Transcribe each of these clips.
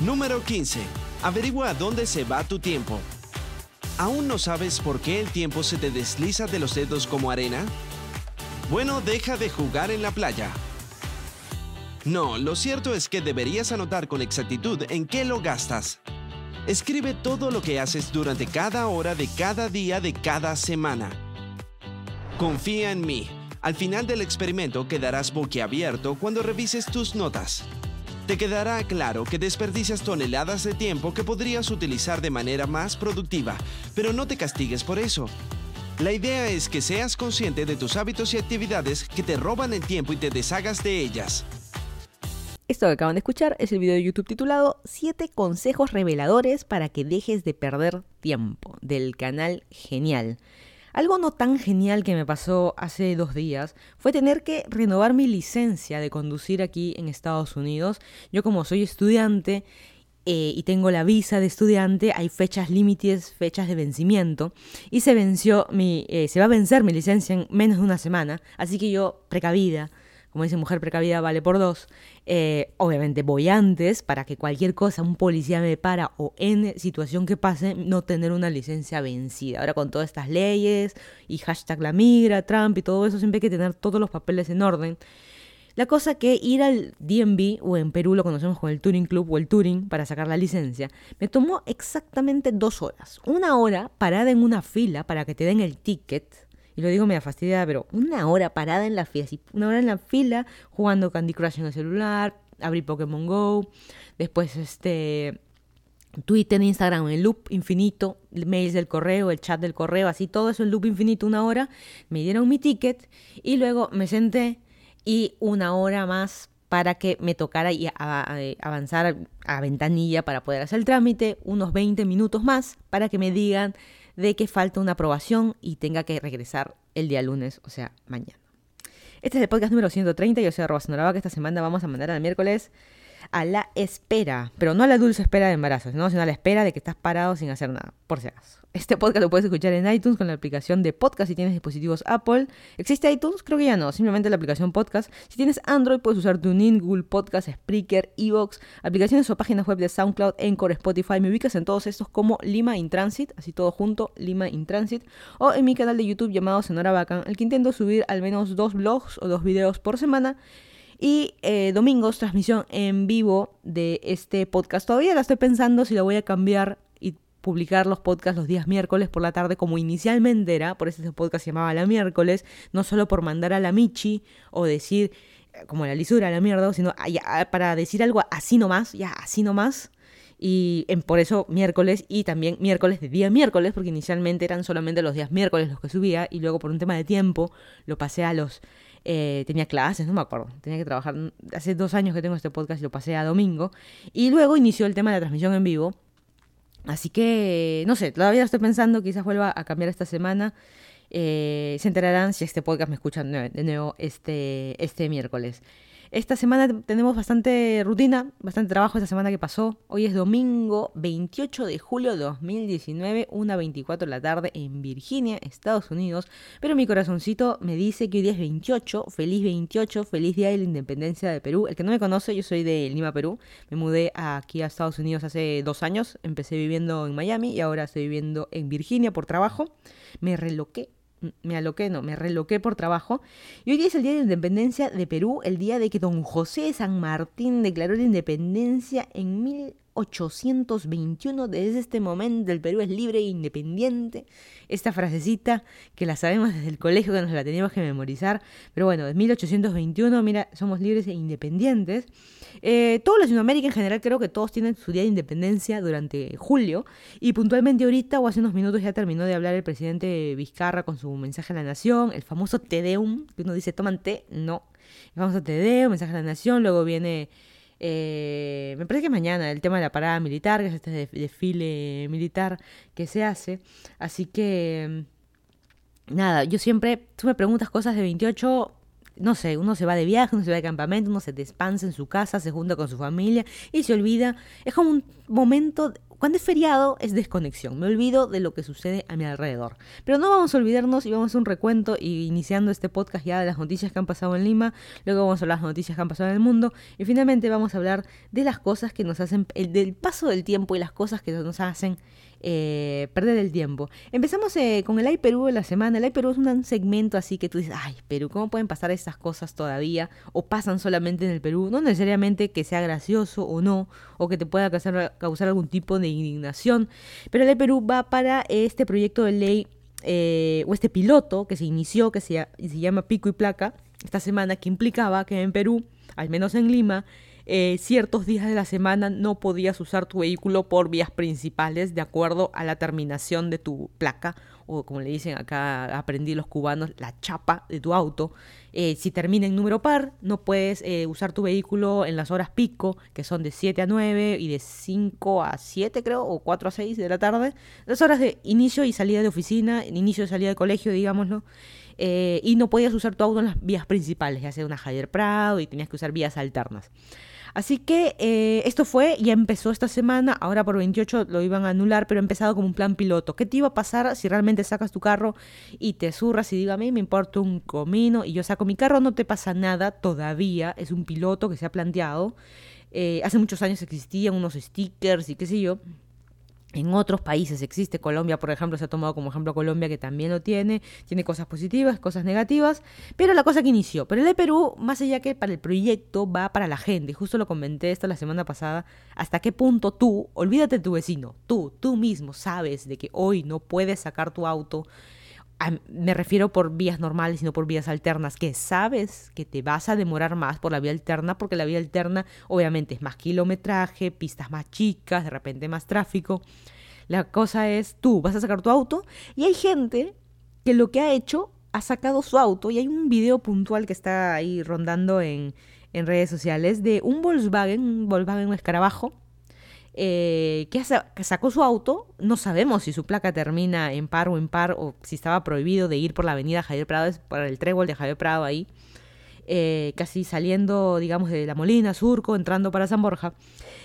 Número 15. Averigua a dónde se va tu tiempo. ¿Aún no sabes por qué el tiempo se te desliza de los dedos como arena? Bueno, deja de jugar en la playa. No, lo cierto es que deberías anotar con exactitud en qué lo gastas. Escribe todo lo que haces durante cada hora de cada día de cada semana. Confía en mí. Al final del experimento quedarás boquiabierto cuando revises tus notas. Te quedará claro que desperdicias toneladas de tiempo que podrías utilizar de manera más productiva, pero no te castigues por eso. La idea es que seas consciente de tus hábitos y actividades que te roban el tiempo y te deshagas de ellas. Esto que acaban de escuchar es el video de YouTube titulado 7 consejos reveladores para que dejes de perder tiempo del canal Genial. Algo no tan genial que me pasó hace dos días fue tener que renovar mi licencia de conducir aquí en Estados Unidos. Yo como soy estudiante eh, y tengo la visa de estudiante, hay fechas límites, fechas de vencimiento, y se venció mi, eh, se va a vencer mi licencia en menos de una semana, así que yo, precavida, como dice mujer precavida vale por dos, eh, obviamente voy antes para que cualquier cosa, un policía me para o en situación que pase, no tener una licencia vencida. Ahora con todas estas leyes y hashtag la migra, Trump y todo eso, siempre hay que tener todos los papeles en orden. La cosa que ir al DMV, o en Perú lo conocemos como el Touring Club o el Touring, para sacar la licencia, me tomó exactamente dos horas. Una hora parada en una fila para que te den el ticket, y lo digo media fastidiada, pero una hora parada en la fila, una hora en la fila jugando Candy Crush en el celular, abrí Pokémon Go, después este Twitter, Instagram, el loop infinito, mails del correo, el chat del correo, así todo eso, el loop infinito, una hora, me dieron mi ticket y luego me senté y una hora más para que me tocara y avanzar a ventanilla para poder hacer el trámite, unos 20 minutos más para que me digan de que falta una aprobación y tenga que regresar el día lunes, o sea, mañana. Este es el podcast número 130, yo soy Arroba que esta semana vamos a mandar al miércoles a la espera, pero no a la dulce espera de embarazo, sino a la espera de que estás parado sin hacer nada, por si acaso. Este podcast lo puedes escuchar en iTunes con la aplicación de podcast si tienes dispositivos Apple. ¿Existe iTunes? Creo que ya no, simplemente la aplicación podcast. Si tienes Android puedes usar TuneIn, Google Podcast, Spreaker, Evox, aplicaciones o páginas web de SoundCloud, Encore, Spotify. Me ubicas en todos estos como Lima in Transit, así todo junto, Lima in Transit. O en mi canal de YouTube llamado Sonora Bacán, el que intento subir al menos dos blogs o dos videos por semana y eh, domingos, transmisión en vivo de este podcast. Todavía la estoy pensando si la voy a cambiar y publicar los podcasts los días miércoles por la tarde, como inicialmente era, por eso este podcast se llamaba La Miércoles, no solo por mandar a la Michi o decir eh, como la lisura, la mierda, sino para decir algo así nomás, ya así nomás. Y en, por eso miércoles y también miércoles de día miércoles, porque inicialmente eran solamente los días miércoles los que subía y luego por un tema de tiempo lo pasé a los eh, tenía clases, no me acuerdo, tenía que trabajar, hace dos años que tengo este podcast y lo pasé a domingo, y luego inició el tema de la transmisión en vivo, así que, no sé, todavía estoy pensando, quizás vuelva a cambiar esta semana, eh, se enterarán si este podcast me escuchan de nuevo este, este miércoles. Esta semana tenemos bastante rutina, bastante trabajo esta semana que pasó. Hoy es domingo 28 de julio de 2019, 1.24 de la tarde en Virginia, Estados Unidos. Pero mi corazoncito me dice que hoy día es 28, feliz 28, feliz día de la independencia de Perú. El que no me conoce, yo soy de Lima, Perú. Me mudé aquí a Estados Unidos hace dos años. Empecé viviendo en Miami y ahora estoy viviendo en Virginia por trabajo. Me reloqué me aloqué, no, me reloqué por trabajo. Y hoy es el Día de la Independencia de Perú, el día de que don José de San Martín declaró la independencia en 1821. Desde este momento el Perú es libre e independiente. Esta frasecita que la sabemos desde el colegio, que nos la teníamos que memorizar. Pero bueno, de 1821, mira, somos libres e independientes. Eh, Latinoamérica en general creo que todos tienen su día de independencia durante julio. Y puntualmente ahorita o hace unos minutos ya terminó de hablar el presidente Vizcarra con su mensaje a la nación, el famoso Tedeum, que uno dice, toman té, no. El famoso Tedeum, mensaje a la nación, luego viene... Eh, me parece que mañana el tema de la parada militar, que es este desfile militar que se hace. Así que, nada, yo siempre, tú me preguntas cosas de 28, no sé, uno se va de viaje, uno se va de campamento, uno se despansa en su casa, se junta con su familia y se olvida. Es como un momento Cuando es feriado es desconexión, me olvido de lo que sucede a mi alrededor. Pero no vamos a olvidarnos y vamos a hacer un recuento y iniciando este podcast ya de las noticias que han pasado en Lima, luego vamos a hablar de las noticias que han pasado en el mundo y finalmente vamos a hablar de las cosas que nos hacen, el, del paso del tiempo y las cosas que nos hacen eh, perder el tiempo. Empezamos eh, con el Ay Perú de la semana. El Ay Perú es un segmento así que tú dices, ay Perú, ¿cómo pueden pasar estas cosas todavía? O pasan solamente en el Perú. No necesariamente que sea gracioso o no, o que te pueda causar, causar algún tipo de indignación. Pero el Ay Perú va para este proyecto de ley, eh, o este piloto que se inició, que se, se llama Pico y Placa, esta semana, que implicaba que en Perú, al menos en Lima, eh, ciertos días de la semana no podías usar tu vehículo por vías principales de acuerdo a la terminación de tu placa o como le dicen acá aprendí los cubanos, la chapa de tu auto. Eh, si termina en número par, no puedes eh, usar tu vehículo en las horas pico, que son de 7 a 9 y de 5 a 7 creo, o 4 a 6 de la tarde. Las horas de inicio y salida de oficina, inicio y salida de colegio, digámoslo. y no podías usar tu auto en las vías principales, ya sea una Javier Prado y tenías que usar vías alternas. Así que eh, esto fue, ya empezó esta semana, ahora por 28 lo iban a anular, pero ha empezado como un plan piloto. ¿Qué te iba a pasar si realmente sacas tu carro y te zurras y diga a mí me importa un comino y yo saco mi carro? No te pasa nada todavía, es un piloto que se ha planteado. Eh, hace muchos años existían unos stickers y qué sé yo. En otros países existe, Colombia por ejemplo se ha tomado como ejemplo Colombia que también lo tiene, tiene cosas positivas, cosas negativas, pero la cosa que inició, pero el de Perú, más allá que para el proyecto, va para la gente, justo lo comenté esto la semana pasada, hasta qué punto tú, olvídate de tu vecino, tú, tú mismo sabes de que hoy no puedes sacar tu auto me refiero por vías normales, sino por vías alternas, que sabes que te vas a demorar más por la vía alterna, porque la vía alterna obviamente es más kilometraje, pistas más chicas, de repente más tráfico. La cosa es, tú vas a sacar tu auto y hay gente que lo que ha hecho, ha sacado su auto y hay un video puntual que está ahí rondando en, en redes sociales de un Volkswagen, un Volkswagen Escarabajo, eh, que, sacó su auto. No sabemos si su placa termina en par o en par o si estaba prohibido de ir por la avenida Javier Prado, es por el trébol de Javier Prado ahí, eh, casi saliendo, digamos, de La Molina, Surco, entrando para San Borja.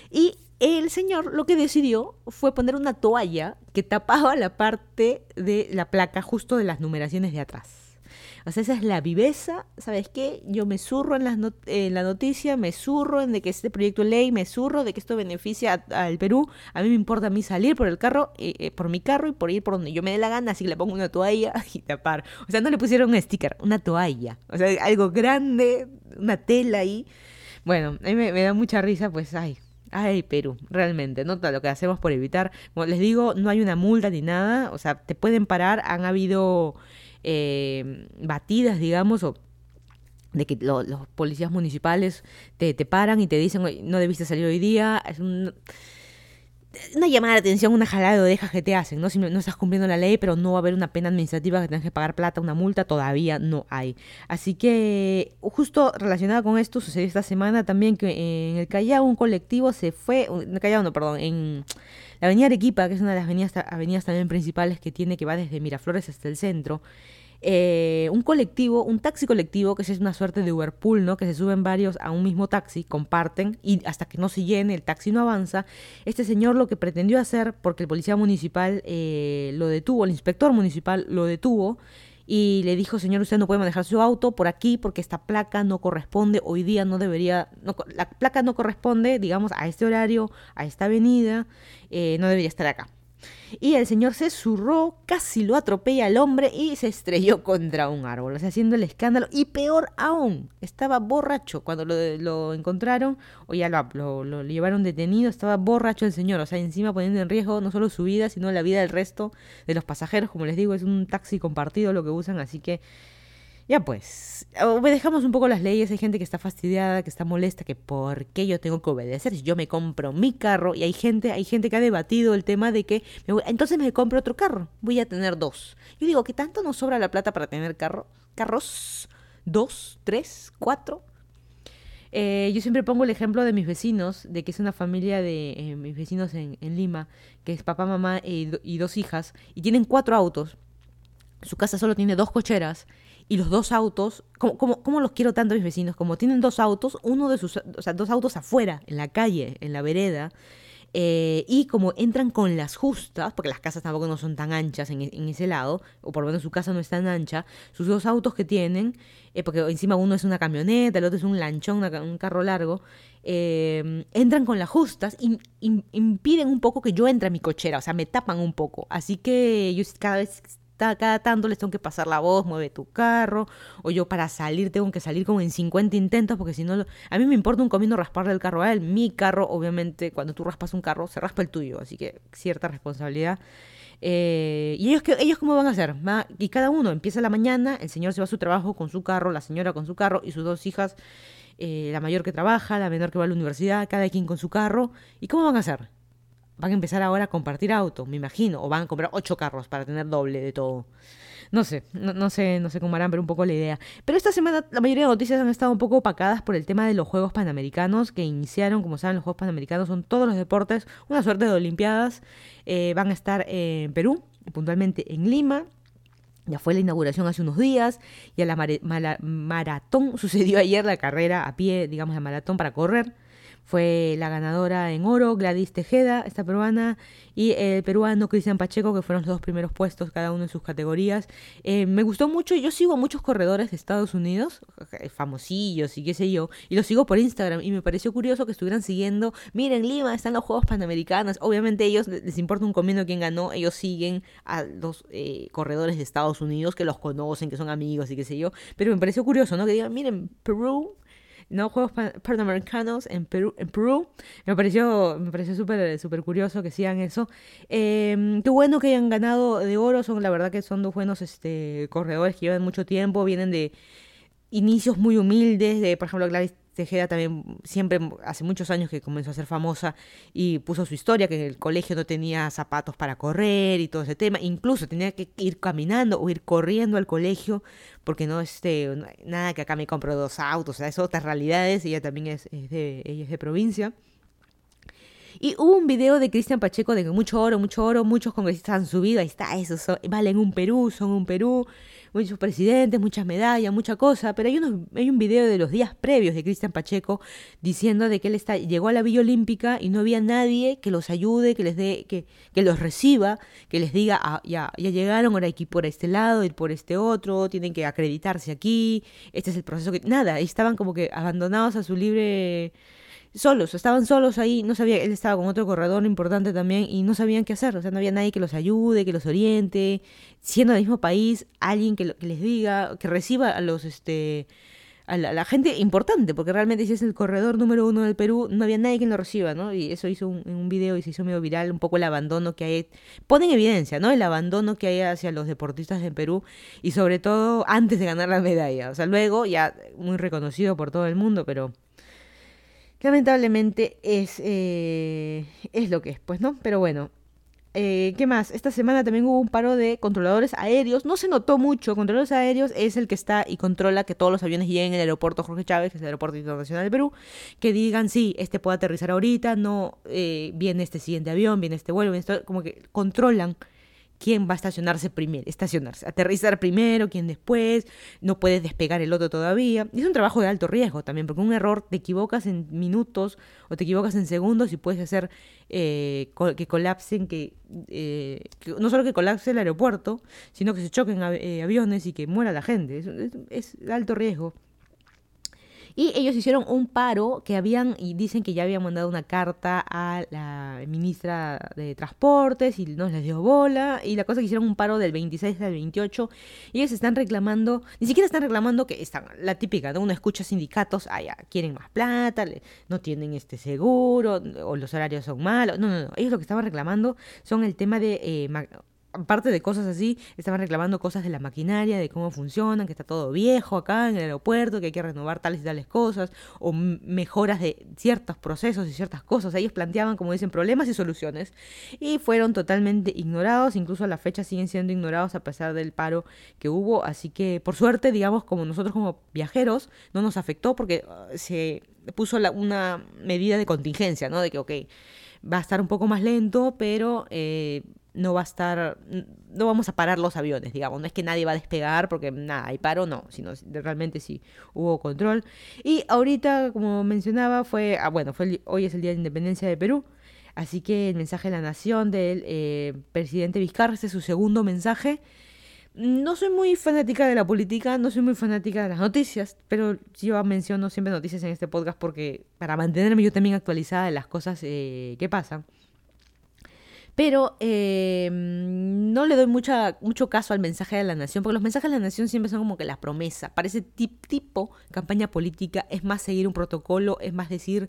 Y el señor lo que decidió fue poner una toalla que tapaba la parte de la placa justo de las numeraciones de atrás. O sea, esa es la viveza, ¿sabes qué? Yo me zurro en, las en la noticia, me zurro en de que este proyecto de ley, me zurro de que esto beneficia al Perú. A mí me importa a mí salir por el carro, eh, eh, por mi carro y por ir por donde yo me dé la gana, así que le pongo una toalla y tapar. O sea, no le pusieron un sticker, una toalla. O sea, algo grande, una tela ahí. Bueno, a mí me, da mucha risa, pues, ay, Ay, Perú, realmente, no lo que hacemos por evitar. Como les digo, no hay una multa ni nada, o sea, te pueden parar. Han habido eh, batidas, digamos, o de que los policías municipales te, te, paran y te dicen, no debiste salir hoy día. Es una llamada de atención, una jalada de orejas que te hacen, ¿no? Si no, estás cumpliendo la ley, pero no va a haber una pena administrativa que tengas que pagar plata, una multa, todavía no hay. Así que, justo relacionado con esto, sucedió esta semana también que en el Callao un colectivo se fue, en el Callao no, perdón, en la avenida Arequipa, que es una de las avenidas, avenidas también principales que tiene, que va desde Miraflores hasta el centro, eh, un colectivo, un taxi colectivo, que es una suerte de Uberpool, ¿no? Que se suben varios a un mismo taxi, comparten, y hasta que no se llene, el taxi no avanza. Este señor lo que pretendió hacer, porque el policía municipal eh, lo detuvo, el inspector municipal lo detuvo, y le dijo, señor, usted no puede manejar su auto por aquí porque esta placa no corresponde, hoy día no debería, la placa no corresponde, digamos, a este horario, a esta avenida, eh, no debería estar acá y el señor se zurró, casi lo atropella al hombre y se estrelló contra un árbol, o sea, haciendo el escándalo. Y peor aún, estaba borracho cuando lo, encontraron o ya lo, lo, llevaron detenido, estaba borracho el señor, o sea, encima poniendo en riesgo no solo su vida, sino la vida del resto de los pasajeros. Como les digo, es un taxi compartido lo que usan, así que ya pues, obedejamos un poco las leyes. Hay gente que está fastidiada, que está molesta, que por qué yo tengo que obedecer si yo me compro mi carro y hay gente, hay gente que ha debatido el tema de que entonces me compro otro carro, voy a tener dos. Yo digo que tanto nos sobra la plata para tener carro, carros, dos, tres, cuatro. Eh, yo siempre pongo el ejemplo de mis vecinos, de que es una familia de eh, mis vecinos en, Lima, que es papá, mamá y, y dos hijas, y tienen cuatro autos. Su casa solo tiene dos cocheras y los dos autos, como, como, los quiero tanto mis vecinos, como tienen dos autos, uno de sus, o sea, dos autos afuera, en la calle, en la vereda, Eh, y como entran con las justas, porque las casas tampoco no son tan anchas en, en, ese lado, o por lo menos su casa no es tan ancha, sus dos autos que tienen, eh, porque encima uno es una camioneta, el otro es un lanchón, un carro largo, eh, entran con las justas y impiden un poco que yo entre a mi cochera, o sea, me tapan un poco. Así que yo cada vez cada tanto les tengo que pasar la voz, mueve tu carro, o yo para salir tengo que salir como en 50 intentos, porque si no, a mí me importa un comino rasparle el carro a él, mi carro, obviamente, cuando tú raspas un carro, se raspa el tuyo, así que cierta responsabilidad. Eh, ¿Y ellos, ellos cómo van a hacer? y cada uno empieza la mañana, el señor se va a su trabajo con su carro, la señora con su carro y sus dos hijas, eh, la mayor que trabaja, la menor que va a la universidad, cada quien con su carro. ¿Y cómo van a hacer? Van a empezar ahora a compartir auto, me imagino, o van a comprar ocho carros para tener doble de todo. No sé, no, sé, no sé cómo harán, pero un poco la idea. Pero esta semana la mayoría de noticias han estado un poco opacadas por el tema de los Juegos Panamericanos que iniciaron, como saben, los Juegos Panamericanos son todos los deportes, una suerte de Olimpiadas. Eh, van a estar en Perú, puntualmente en Lima, ya fue la inauguración hace unos días, y a la maratón sucedió ayer la carrera a pie, digamos la maratón para correr. Fue la ganadora en oro, Gladys Tejeda, esta peruana, y el peruano Cristian Pacheco, que fueron los dos primeros puestos cada uno en sus categorías. Eh, me gustó mucho, yo sigo a muchos corredores de Estados Unidos, eh, famosillos y qué sé yo, y los sigo por Instagram, y me pareció curioso que estuvieran siguiendo, miren, Lima, están los Juegos Panamericanos, obviamente ellos les importa un comino quién ganó, ellos siguen a los eh, corredores de Estados Unidos que los conocen, que son amigos y qué sé yo, pero me pareció curioso, ¿no? Que digan, miren, Perú ¿no? Juegos Panamericanos en Perú, en Perú. Me pareció, me pareció súper super curioso que sigan eso. Eh, qué bueno que hayan ganado de oro, son la verdad que son dos buenos este, corredores que llevan mucho tiempo, vienen de inicios muy humildes, de por ejemplo Gladys Tejeda también siempre hace muchos años que comenzó a ser famosa y puso su historia que en el colegio no tenía zapatos para correr y todo ese tema, incluso tenía que ir caminando o ir corriendo al colegio porque no este nada que acá me compro dos autos, o sea, es otras realidades, ella también es, de ella es de provincia. Y hubo un video de Cristian Pacheco de que mucho oro, mucho oro, muchos congresistas han subido, ahí está, eso, valen un Perú, son un Perú, muchos presidentes, muchas medallas, mucha cosa, pero hay, unos, hay un video de los días previos de Cristian Pacheco diciendo de que él está, llegó a la Villa Olímpica y no había nadie que los ayude, que les dé, que, que los reciba, que les diga, ah, ya, ya llegaron, ahora hay que ir por este lado, ir por este otro, tienen que acreditarse aquí, este es el proceso que... Nada, estaban como que abandonados a su libre solos, estaban solos ahí, no sabía, él estaba con otro corredor importante también y no sabían qué hacer, o sea, no había nadie que los ayude, que los oriente, siendo del mismo país, alguien que, les diga, que reciba a los, este, a la, gente importante, porque realmente si es el corredor número uno del Perú, no había nadie que lo reciba, ¿no? Y eso hizo un, un video y se hizo medio viral, un poco el abandono que hay, pone en evidencia, ¿no? El abandono que hay hacia los deportistas en Perú y sobre todo antes de ganar la medalla, o sea, luego ya muy reconocido por todo el mundo, pero lamentablemente es, eh, es lo que es, pues, ¿no? Pero bueno, eh, ¿Qué más? Esta semana también hubo un paro de controladores aéreos. No se notó mucho. Controladores aéreos es el que está y controla que todos los aviones lleguen al aeropuerto Jorge Chávez, que es el aeropuerto internacional de Perú. Que digan, sí, este puede aterrizar ahorita, no eh, viene este siguiente avión, viene este vuelo, viene esto. Como que controlan quién va a estacionarse primero, estacionarse, aterrizar primero, quién después, no puedes despegar el otro todavía. Y es un trabajo de alto riesgo también, porque un error te equivocas en minutos o te equivocas en segundos y puedes hacer eh, que colapsen, eh, que, no solo que colapse el aeropuerto, sino que se choquen eh, aviones y que muera la gente. es de alto riesgo. Y ellos hicieron un paro que habían, y dicen que ya habían mandado una carta a la ministra de Transportes y no les dio bola. Y la cosa que hicieron un paro del 26 al 28. Y ellos están reclamando, ni siquiera están reclamando que están, la típica, ¿no? Uno escucha sindicatos, ah, ya, quieren más plata, no tienen este seguro, o los horarios son malos. No, no, no. Ellos lo que estaban reclamando son el tema de eh, aparte de cosas así, estaban reclamando cosas de la maquinaria, de cómo funcionan, que está todo viejo acá en el aeropuerto, que hay que renovar tales y tales cosas, o mejoras de ciertos procesos y ciertas cosas. Ellos planteaban, como dicen, problemas y soluciones, y fueron totalmente ignorados, incluso a la fecha siguen siendo ignorados a pesar del paro que hubo, así que por suerte, digamos, como nosotros como viajeros, no nos afectó porque ah, se puso una medida de contingencia, ¿no? De que, ok, va a estar un poco más lento, pero... Eh, no va a estar, no vamos a parar los aviones, digamos, no es que nadie va a despegar porque nada, hay paro, no, sino realmente sí hubo control. Y ahorita, como mencionaba, fue, ah, bueno, fue hoy es el Día de Independencia de Perú. Así que el mensaje de la nación del eh, presidente Vizcarra, este es su segundo mensaje. No soy muy fanática de la política, no soy muy fanática de las noticias, pero yo menciono siempre noticias en este podcast porque para mantenerme yo también actualizada de las cosas eh, que pasan. Pero eh, no le doy mucha, mucho caso al mensaje de la nación, porque los mensajes de la nación siempre son como que la promesa. Parece tipo campaña política, es más seguir un protocolo, es más decir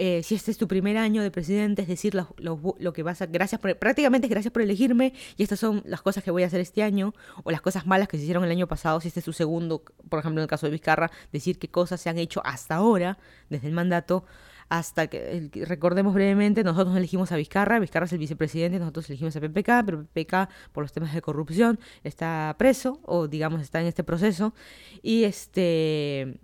eh, si este es tu primer año de presidente, es decir, lo, lo, que vas a, gracias por, prácticamente es gracias por elegirme y estas son las cosas que voy a hacer este año o las cosas malas que se hicieron el año pasado, si este es tu segundo, por ejemplo en el caso de Vizcarra, decir qué cosas se han hecho hasta ahora, desde el mandato, hasta que, recordemos brevemente, nosotros elegimos a Vizcarra, Vizcarra es el vicepresidente, nosotros elegimos a PPK, pero PPK por los temas de corrupción está preso o digamos está en este proceso y este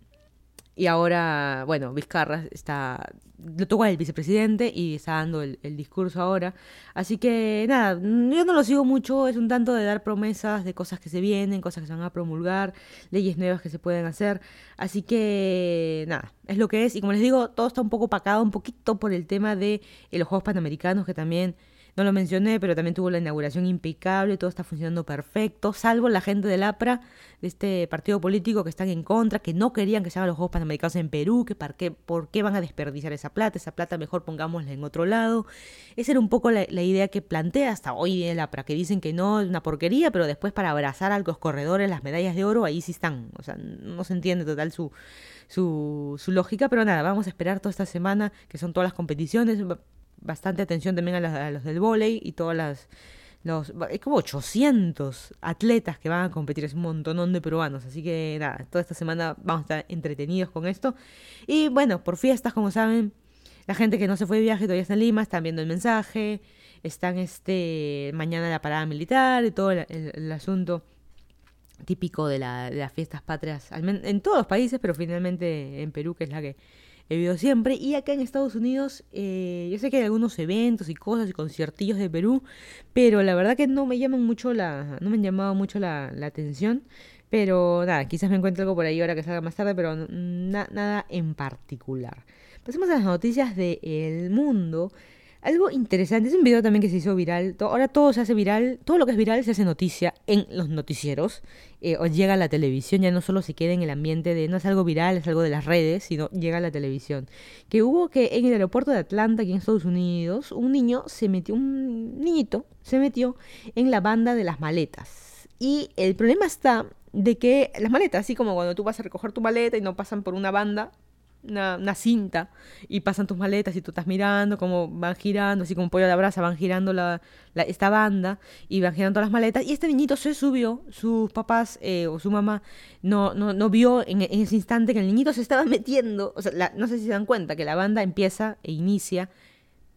y ahora, bueno, Vizcarra está, lo tocó el vicepresidente y está dando el, discurso ahora. Así que nada, yo no lo sigo mucho, es un tanto de dar promesas de cosas que se vienen, cosas que se van a promulgar, leyes nuevas que se pueden hacer. Así que nada, es lo que es. Y como les digo, todo está un poco pacado, un poquito por el tema de eh, los Juegos Panamericanos, que también no lo mencioné, pero también tuvo la inauguración impecable, todo está funcionando perfecto, salvo la gente del APRA, de este partido político que están en contra, que no querían que se hagan los Juegos Panamericanos en Perú, que por qué, por qué van a desperdiciar esa plata, esa plata mejor pongámosla en otro lado. Esa era un poco la, idea que plantea hasta hoy el APRA, que dicen que no es una porquería, pero después para abrazar a los corredores las medallas de oro, ahí sí están. O sea, no se entiende total su, su, su lógica, pero nada, vamos a esperar toda esta semana, que son todas las competiciones bastante atención también a los, del vóley y todas las... Los, es como 800 atletas que van a competir, es un montonón de peruanos, así que nada, toda esta semana vamos a estar entretenidos con esto. Y bueno, por fiestas, como saben, la gente que no se fue de viaje todavía está en Lima, están viendo el mensaje, están este mañana la parada militar y todo el, asunto típico de, la, de, las fiestas patrias, en todos los países, pero finalmente en Perú, que es la que he vivido siempre. Y acá en Estados Unidos, eh, yo sé que hay algunos eventos y cosas y conciertillos de Perú, pero la verdad que no me llaman mucho la, no me han llamado mucho la, atención. Pero nada, quizás me encuentre algo por ahí ahora que salga más tarde, pero nada en particular. Pasemos a las noticias del mundo. Algo interesante, es un video también que se hizo viral. Ahora todo se hace viral, todo lo que es viral se hace noticia en los noticieros eh, o llega a la televisión. Ya no solo se queda en el ambiente de no es algo viral, es algo de las redes, sino llega a la televisión. Que hubo que en el aeropuerto de Atlanta, aquí en Estados Unidos, un niño se metió, un niñito se metió en la banda de las maletas. Y el problema está de que las maletas, así como cuando tú vas a recoger tu maleta y no pasan por una banda, una, cinta y pasan tus maletas y tú estás mirando cómo van girando, así como pollo de la brasa, van girando la, esta banda y van girando las maletas. Y este niñito se subió, sus papás eh, o su mamá no, no, no vio en, ese instante que el niñito se estaba metiendo. O sea, no sé si se dan cuenta que la banda empieza e inicia,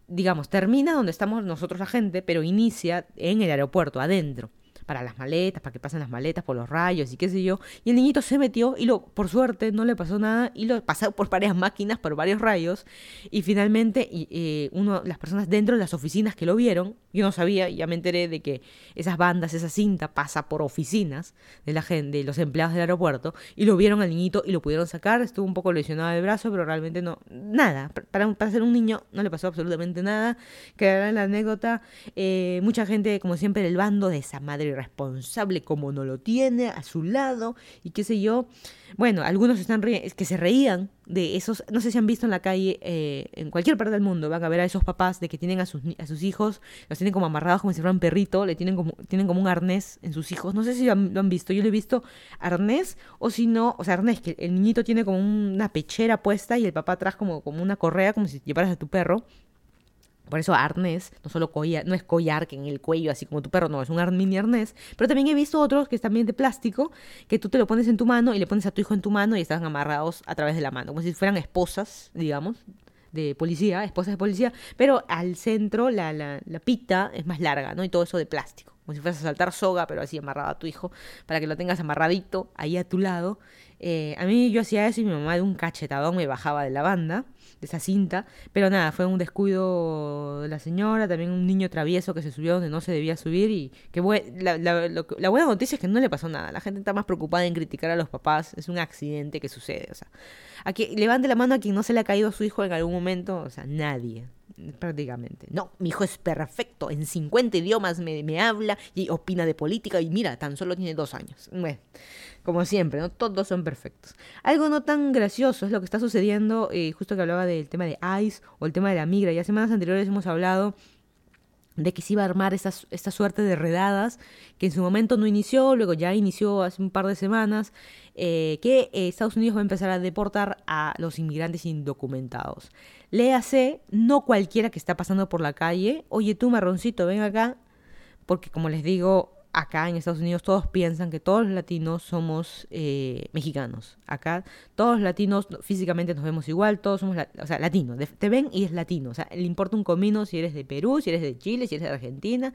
digamos, termina donde estamos nosotros la gente, pero inicia en el aeropuerto, adentro para las maletas, para que pasen las maletas por los rayos y qué sé yo. Y el niñito se metió y lo, por suerte no le pasó nada y lo pasó por varias máquinas, por varios rayos. Y finalmente y, eh, uno, las personas dentro de las oficinas que lo vieron, yo no sabía, ya me enteré de que esas bandas, esa cinta pasa por oficinas de la gente, de los empleados del aeropuerto, y lo vieron al niñito y lo pudieron sacar. Estuvo un poco lesionado del brazo, pero realmente no, nada. Para, para ser un niño no le pasó absolutamente nada. Quedará la anécdota. Eh, mucha gente, como siempre, del bando de esa madre responsable como no lo tiene a su lado y qué sé yo. Bueno, algunos están que se reían de esos, no sé si han visto en la calle, eh, en cualquier parte del mundo, van a ver a esos papás de que tienen a sus, a sus hijos, los tienen como amarrados como si fueran perrito, le tienen como, tienen como un arnés en sus hijos. No sé si lo han, visto, yo lo he visto arnés o si no, o sea, arnés, que el niñito tiene como una pechera puesta y el papá atrás como, como una correa, como si llevaras a tu perro. Por eso arnés, no solo no es collar que en el cuello, así como tu perro, no, es un mini arnés. Pero también he visto otros que están bien de plástico, que tú te lo pones en tu mano y le pones a tu hijo en tu mano y están amarrados a través de la mano, como si fueran esposas, digamos, de policía, esposas de policía, pero al centro la, la, la pita es más larga, ¿no? Y todo eso de plástico, como si fueras a saltar soga, pero así amarrado a tu hijo, para que lo tengas amarradito ahí a tu lado. Eh, a mí yo hacía eso y mi mamá de un cachetadón me bajaba de la banda. De esa cinta. Pero nada, fue un descuido de la señora, también un niño travieso que se subió donde no se debía subir y que la, la, buena noticia es que no le pasó nada. La gente está más preocupada en criticar a los papás. Es un accidente que sucede. O sea, aquí, levante la mano a quien no se le ha caído su hijo en algún momento. O sea, nadie prácticamente. No, mi hijo es perfecto, en 50 idiomas me, me, habla y opina de política y mira, tan solo tiene dos años. Bueno, como siempre, ¿no? Todos son perfectos. Algo no tan gracioso es lo que está sucediendo, eh, justo que hablaba del tema de ICE o el tema de la migra. Ya semanas anteriores hemos hablado de que se iba a armar esta, esta suerte de redadas, que en su momento no inició, luego ya inició hace un par de semanas, eh, que eh, Estados Unidos va a empezar a deportar a los inmigrantes indocumentados. Léase, no cualquiera que está pasando por la calle, oye tú marroncito, ven acá, porque como les digo, acá en Estados Unidos todos piensan que todos los latinos somos eh, mexicanos. Acá todos los latinos físicamente nos vemos igual, todos somos o sea, latinos. Te ven y es latino. O sea, le importa un comino si eres de Perú, si eres de Chile, si eres de Argentina.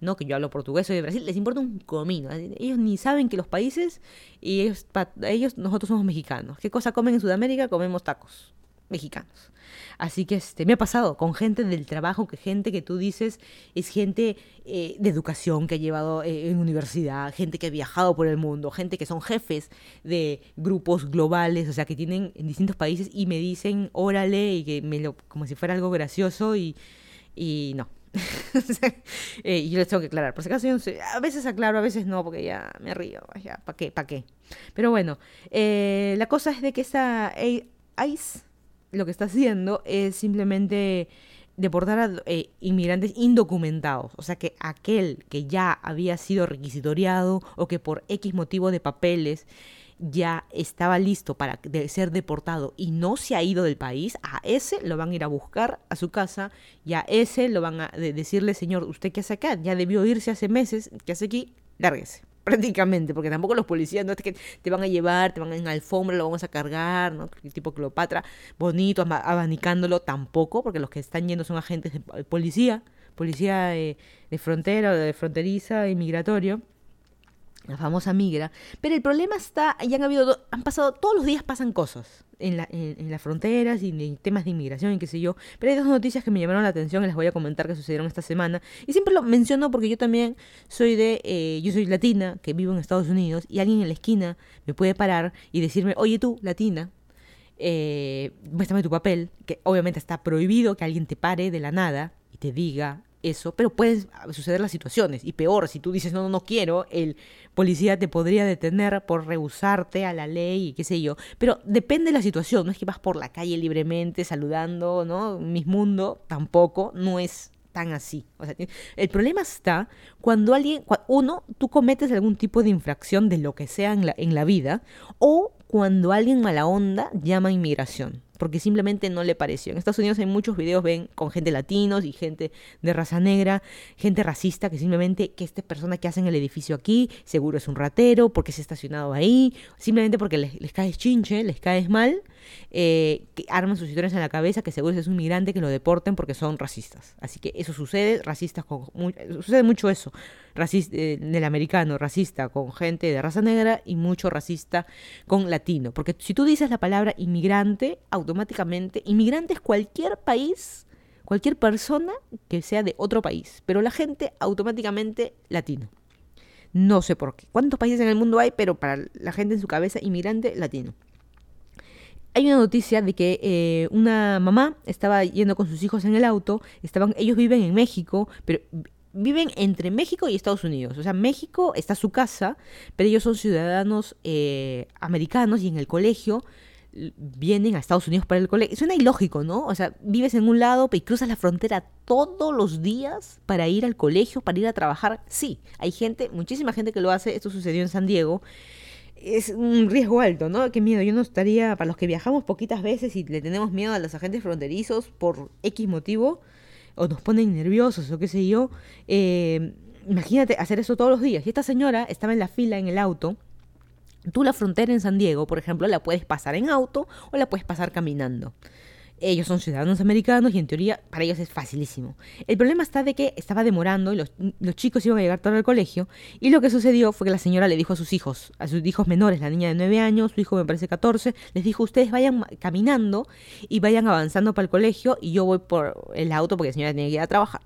No, que yo hablo portugués, o de Brasil. Les importa un comino. Ellos ni saben que los países y ellos, ellos nosotros somos mexicanos. ¿Qué cosa comen en Sudamérica? Comemos tacos mexicanos. Así que este, me ha pasado con gente del trabajo, que gente que tú dices es gente eh, de educación que ha llevado eh, en universidad, gente que ha viajado por el mundo, gente que son jefes de grupos globales, o sea, que tienen en distintos países y me dicen, órale, y que como si fuera algo gracioso y, y no. eh, y yo les tengo que aclarar. Por si acaso, yo a veces aclaro, a veces no, porque ya me río. Ya, ¿para qué? ¿Para qué? Pero bueno, la cosa es de que esa ICE lo que está haciendo es simplemente deportar a eh, inmigrantes indocumentados, o sea que aquel que ya había sido requisitoriado o que por X motivo de papeles ya estaba listo para ser deportado y no se ha ido del país, a ese lo van a ir a buscar a su casa y a ese lo van a decirle, señor, ¿usted qué hace acá? Ya debió irse hace meses, ¿qué hace aquí? Lárguese prácticamente, porque tampoco los policías no es que te van a llevar, te van en alfombra, lo vamos a cargar, ¿no? Tipo Cleopatra, bonito, abanicándolo, tampoco, porque los que están yendo son agentes de policía, policía de, de frontera, de fronteriza, inmigratorio la famosa migra. Pero el problema está, ya han habido, han pasado, todos los días pasan cosas en, la, en, las fronteras y en temas de inmigración y qué sé yo. Pero hay dos noticias que me llamaron la atención y las voy a comentar que sucedieron esta semana. Y siempre lo menciono porque yo también soy de, eh, yo soy latina, que vivo en Estados Unidos, y alguien en la esquina me puede parar y decirme, oye tú, latina, eh, muéstrame tu papel, que obviamente está prohibido que alguien te pare de la nada y te diga eso, pero pueden suceder las situaciones. Y peor, si tú dices, no, no, quiero, el policía te podría detener por rehusarte a la ley y qué sé yo. Pero depende de la situación, no es que vas por la calle libremente saludando, ¿no? Mis mundo, tampoco, no es tan así. O sea, el problema está cuando alguien, uno, tú cometes algún tipo de infracción de lo que sea en la, en la vida, o cuando alguien mala onda llama a inmigración porque simplemente no le pareció. En Estados Unidos hay muchos videos, ven, con gente latinos y gente de raza negra, gente racista, que simplemente que esta persona que hace en el edificio aquí, seguro es un ratero, porque se ha estacionado ahí, simplemente porque les, les caes chinche, les caes mal, eh, que arman sus historias en la cabeza, que seguro es un migrante, que lo deporten porque son racistas. Así que eso sucede, racistas con, sucede mucho eso, racista, eh, del americano, racista con gente de raza negra y mucho racista con latino. Porque si tú dices la palabra inmigrante, automáticamente, inmigrante es cualquier país, cualquier persona que sea de otro país, pero la gente automáticamente latino. No sé por qué. ¿Cuántos países en el mundo hay? Pero para la gente en su cabeza, inmigrante latino hay una noticia de que eh, una mamá estaba yendo con sus hijos en el auto, estaban, ellos viven en México, pero viven entre México y Estados Unidos. O sea, México está su casa, pero ellos son ciudadanos eh, americanos y en el colegio vienen a Estados Unidos para el colegio. Suena ilógico, ¿no? O sea, vives en un lado y cruzas la frontera todos los días para ir al colegio, para ir a trabajar. Sí, hay gente, muchísima gente que lo hace. Esto sucedió en San Diego es un riesgo alto, ¿no? Qué miedo. Yo no estaría, para los que viajamos poquitas veces y le tenemos miedo a los agentes fronterizos por X motivo, o nos ponen nerviosos o qué sé yo, eh, imagínate hacer eso todos los días. Y esta señora estaba en la fila en el auto. Tú la frontera en San Diego, por ejemplo, la puedes pasar en auto o la puedes pasar caminando. Ellos son ciudadanos americanos y en teoría para ellos es facilísimo. El problema está de que estaba demorando y los, chicos iban a llegar tarde al colegio y lo que sucedió fue que la señora le dijo a sus hijos, a sus hijos menores, la niña de 9 años, su hijo me parece 14, les dijo ustedes vayan caminando y vayan avanzando para el colegio y yo voy por el auto porque la señora tenía que ir a trabajar.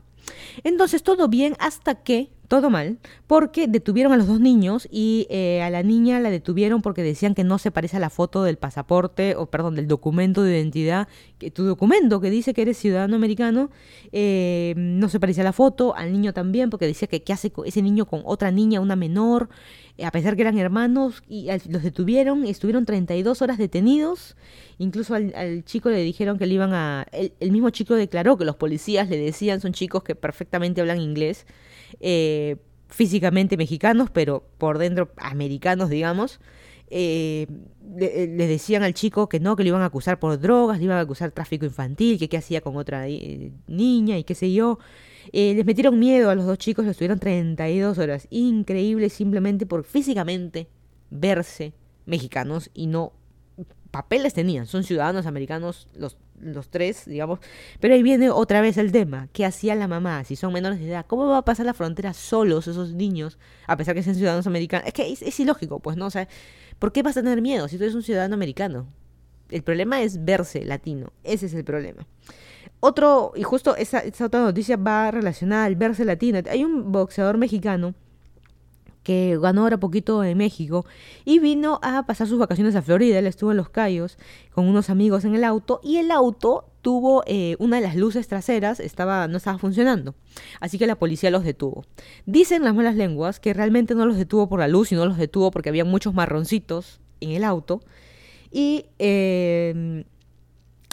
Entonces todo bien hasta que todo mal, porque detuvieron a los dos niños y eh, a la niña la detuvieron porque decían que no se parece a la foto del pasaporte, o perdón, del documento de identidad, que tu documento que dice que eres ciudadano americano, eh, no se parece a la foto, al niño también, porque decía que qué hace ese niño con otra niña, una menor, a pesar que eran hermanos, y los detuvieron, estuvieron 32 horas detenidos, incluso al, chico le dijeron que le iban a... el mismo chico declaró que los policías le decían, son chicos que perfectamente hablan inglés, eh, físicamente mexicanos, pero por dentro americanos, digamos. Eh, le, decían al chico que no, que le iban a acusar por drogas, le iban a acusar tráfico infantil, que qué hacía con otra eh, niña y qué sé yo. les metieron miedo a los dos chicos, los estuvieron 32 horas. Increíble simplemente por físicamente verse mexicanos y no papeles tenían, son ciudadanos americanos los, los tres, digamos. Pero ahí viene otra vez el tema, ¿qué hacía la mamá? Si son menores de edad, ¿cómo va a pasar la frontera solos esos niños, a pesar que sean ciudadanos americanos? Es que es, ilógico, pues, ¿no? O sea, ¿por qué vas a tener miedo si tú eres un ciudadano americano? El problema es verse latino, ese es el problema. Otro, y justo esa, esa otra noticia va relacionada al verse latino. Hay un boxeador mexicano que ganó ahora poquito en México y vino a pasar sus vacaciones a Florida. Él estuvo en Los Cayos con unos amigos en el auto y el auto tuvo eh, una de las luces traseras estaba no estaba funcionando, así que la policía los detuvo. Dicen las malas lenguas que realmente no los detuvo por la luz, sino los detuvo porque había muchos marroncitos en el auto y eh,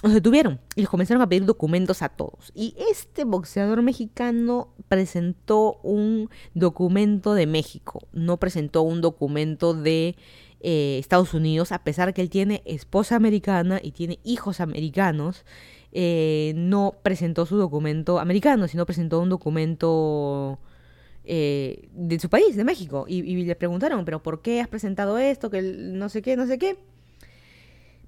los detuvieron y les comenzaron a pedir documentos a todos. Y este boxeador mexicano presentó un documento de México, no presentó un documento de eh, Estados Unidos, a pesar que él tiene esposa americana y tiene hijos americanos. Eh, no presentó su documento americano, sino presentó un documento eh, de su país, de México. Y, y, le preguntaron, pero ¿por qué has presentado esto? Que no sé qué, no sé qué.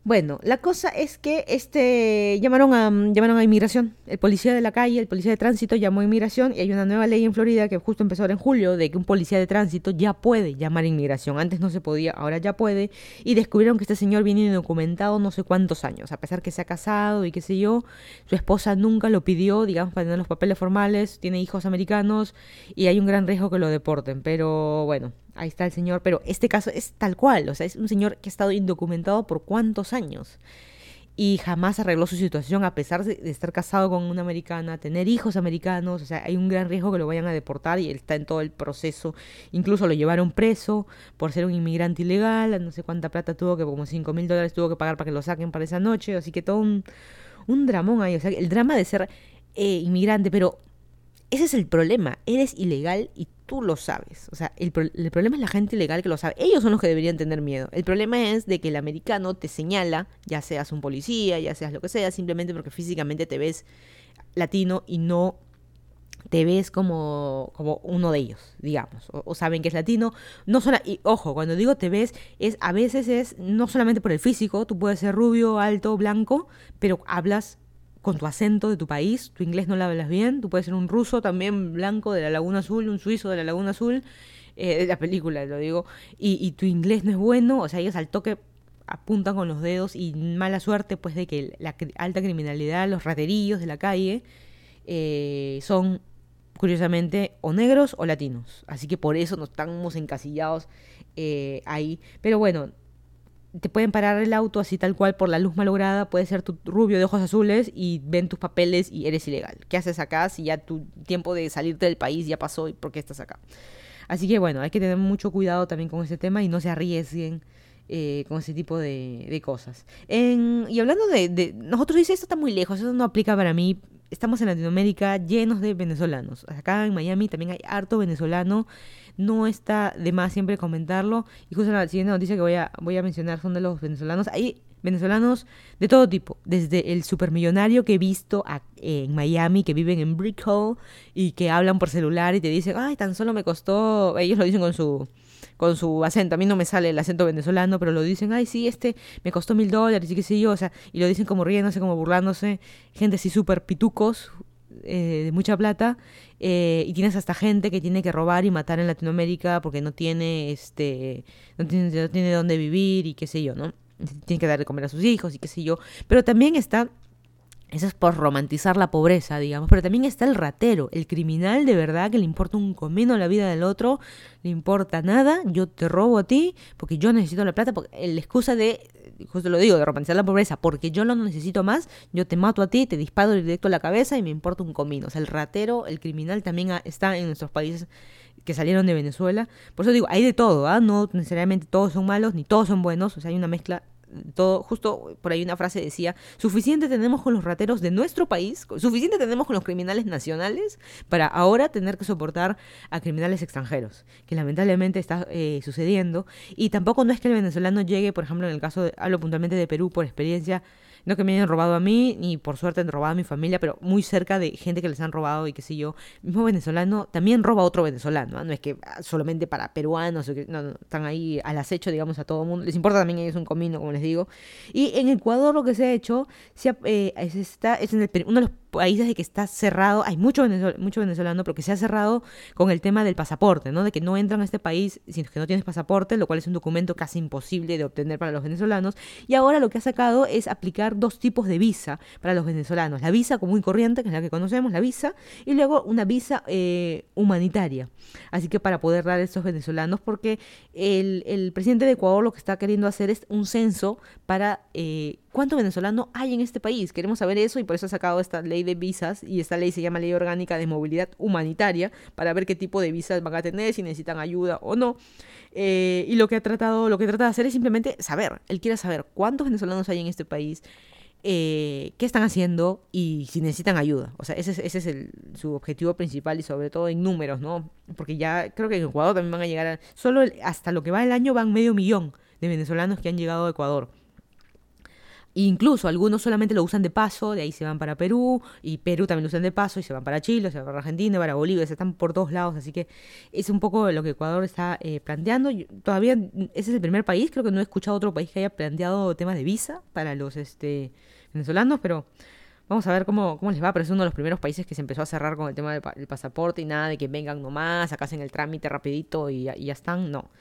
Bueno, la cosa es que este llamaron a llamaron a inmigración. El policía de la calle, el policía de tránsito llamó a inmigración y hay una nueva ley en Florida que justo empezó ahora en julio de que un policía de tránsito ya puede llamar a inmigración. Antes no se podía, ahora ya puede y descubrieron que este señor viene indocumentado no sé cuántos años, a pesar que se ha casado y qué sé yo, su esposa nunca lo pidió, digamos, para tener los papeles formales, tiene hijos americanos y hay un gran riesgo que lo deporten, pero bueno, ahí está el señor, pero este caso es tal cual, o sea, es un señor que ha estado indocumentado por cuántos años y jamás arregló su situación a pesar de, estar casado con una americana, tener hijos americanos, o sea, hay un gran riesgo que lo vayan a deportar y él está en todo el proceso, incluso lo llevaron preso por ser un inmigrante ilegal, no sé cuánta plata tuvo, que como 5 mil dólares tuvo que pagar para que lo saquen para esa noche, así que todo un, un dramón ahí, o sea, el drama de ser eh, inmigrante, pero ese es el problema, eres ilegal y tú lo sabes. O sea, el, problema es la gente ilegal que lo sabe. Ellos son los que deberían tener miedo. El problema es de que el americano te señala, ya seas un policía, ya seas lo que sea, simplemente porque físicamente te ves latino y no te ves como, como uno de ellos, digamos, o, saben que es latino. No solo, y ojo, cuando digo te ves, es a veces es no solamente por el físico, tú puedes ser rubio, alto, blanco, pero hablas con tu acento de tu país, tu inglés no lo hablas bien, tú puedes ser un ruso también blanco de la Laguna Azul, un suizo de la Laguna Azul, eh, de la película lo digo, y, tu inglés no es bueno, o sea, ellos al toque apuntan con los dedos y mala suerte pues de que la alta criminalidad, los raterillos de la calle eh, son curiosamente o negros o latinos, así que por eso nos estamos encasillados eh, ahí, pero bueno, te pueden parar el auto así tal cual por la luz malograda, puede ser tu rubio de ojos azules y ven tus papeles y eres ilegal. ¿Qué haces acá si ya tu tiempo de salirte del país ya pasó y por qué estás acá? Así que bueno, hay que tener mucho cuidado también con ese tema y no se arriesguen eh, con ese tipo de, cosas. y hablando de, de, Nosotros dice, esto está muy lejos, eso no aplica para mí. Estamos en Latinoamérica llenos de venezolanos. Acá en Miami también hay harto venezolano no está de más siempre comentarlo. Y justo la siguiente noticia que voy a, voy a mencionar son de los venezolanos. Hay venezolanos de todo tipo, desde el supermillonario que he visto en Miami, que viven en Brick Hall y que hablan por celular y te dicen, ay, tan solo me costó, ellos lo dicen con su con su acento. A mí no me sale el acento venezolano, pero lo dicen, ay, sí, este me costó mil dólares y qué sé yo, o sea, y lo dicen como riéndose, como burlándose, gente así súper pitucos, eh, de mucha plata, eh, y tienes hasta gente que tiene que robar y matar en Latinoamérica porque no tiene, este, no tiene, no tiene dónde vivir y qué sé yo, ¿no? Tiene que dar de comer a sus hijos y qué sé yo. Pero también está eso es por romantizar la pobreza, digamos. Pero también está el ratero, el criminal de verdad que le importa un comino la vida del otro, le importa nada, yo te robo a ti porque yo necesito la plata, porque la excusa de, justo lo digo, de romantizar la pobreza, porque yo no necesito más, yo te mato a ti, te disparo directo a la cabeza y me importa un comino. O sea, el ratero, el criminal también está en nuestros países que salieron de Venezuela. Por eso digo, hay de todo, ¿ah? No necesariamente todos son malos ni todos son buenos, o sea, hay una mezcla todo, justo por ahí una frase decía, suficiente tenemos con los rateros de nuestro país, suficiente tenemos con los criminales nacionales para ahora tener que soportar a criminales extranjeros, que lamentablemente está eh, sucediendo. Y tampoco no es que el venezolano llegue, por ejemplo, en el caso, de, hablo puntualmente de Perú por experiencia, no que me hayan robado a mí, ni por suerte han robado a mi familia, pero muy cerca de gente que les han robado y qué sé yo. mismo venezolano también roba a otro venezolano, ¿ah? no es que ah, solamente para peruanos, no, no, están ahí al acecho, digamos, a todo el mundo. Les importa también ellos un comino, como les digo. Y en Ecuador lo que se ha hecho se eh, es, está, es en el, uno de los países de que está cerrado, hay mucho venezolano, mucho pero que se ha cerrado con el tema del pasaporte, ¿no? De que no entran a este país si que no tienes pasaporte, lo cual es un documento casi imposible de obtener para los venezolanos. Y ahora lo que ha sacado es aplicar dos tipos de visa para los venezolanos. La visa común y corriente, que es la que conocemos, la visa, y luego una visa eh, humanitaria. Así que para poder dar a estos venezolanos, porque el, el, presidente de Ecuador lo que está queriendo hacer es un censo para... Eh, ¿Cuánto venezolano hay en este país? Queremos saber eso y por eso ha sacado esta ley de visas y esta ley se llama Ley Orgánica de Movilidad Humanitaria para ver qué tipo de visas van a tener, si necesitan ayuda o no. Eh, y lo que ha tratado, lo que trata de hacer es simplemente saber. Él quiere saber cuántos venezolanos hay en este país, eh, qué están haciendo y si necesitan ayuda. O sea, ese es, ese es su objetivo principal y sobre todo en números, ¿no? Porque ya creo que en Ecuador también van a llegar a, solo hasta lo que va el año van medio millón de venezolanos que han llegado a Ecuador. Incluso algunos solamente lo usan de paso, de ahí se van para Perú, y Perú también lo usan de paso, y se van para Chile, se van para Argentina, para Bolivia, se están por todos lados, así que es un poco lo que Ecuador está eh, planteando. todavía ese es el primer país, creo que no he escuchado otro país que haya planteado temas de visa para los este, venezolanos, pero Vamos a ver cómo, cómo les va, pero es uno de los primeros países que se empezó a cerrar con el tema del, pasaporte y nada de que vengan nomás, acá hacen el trámite rapidito y, ya están, no.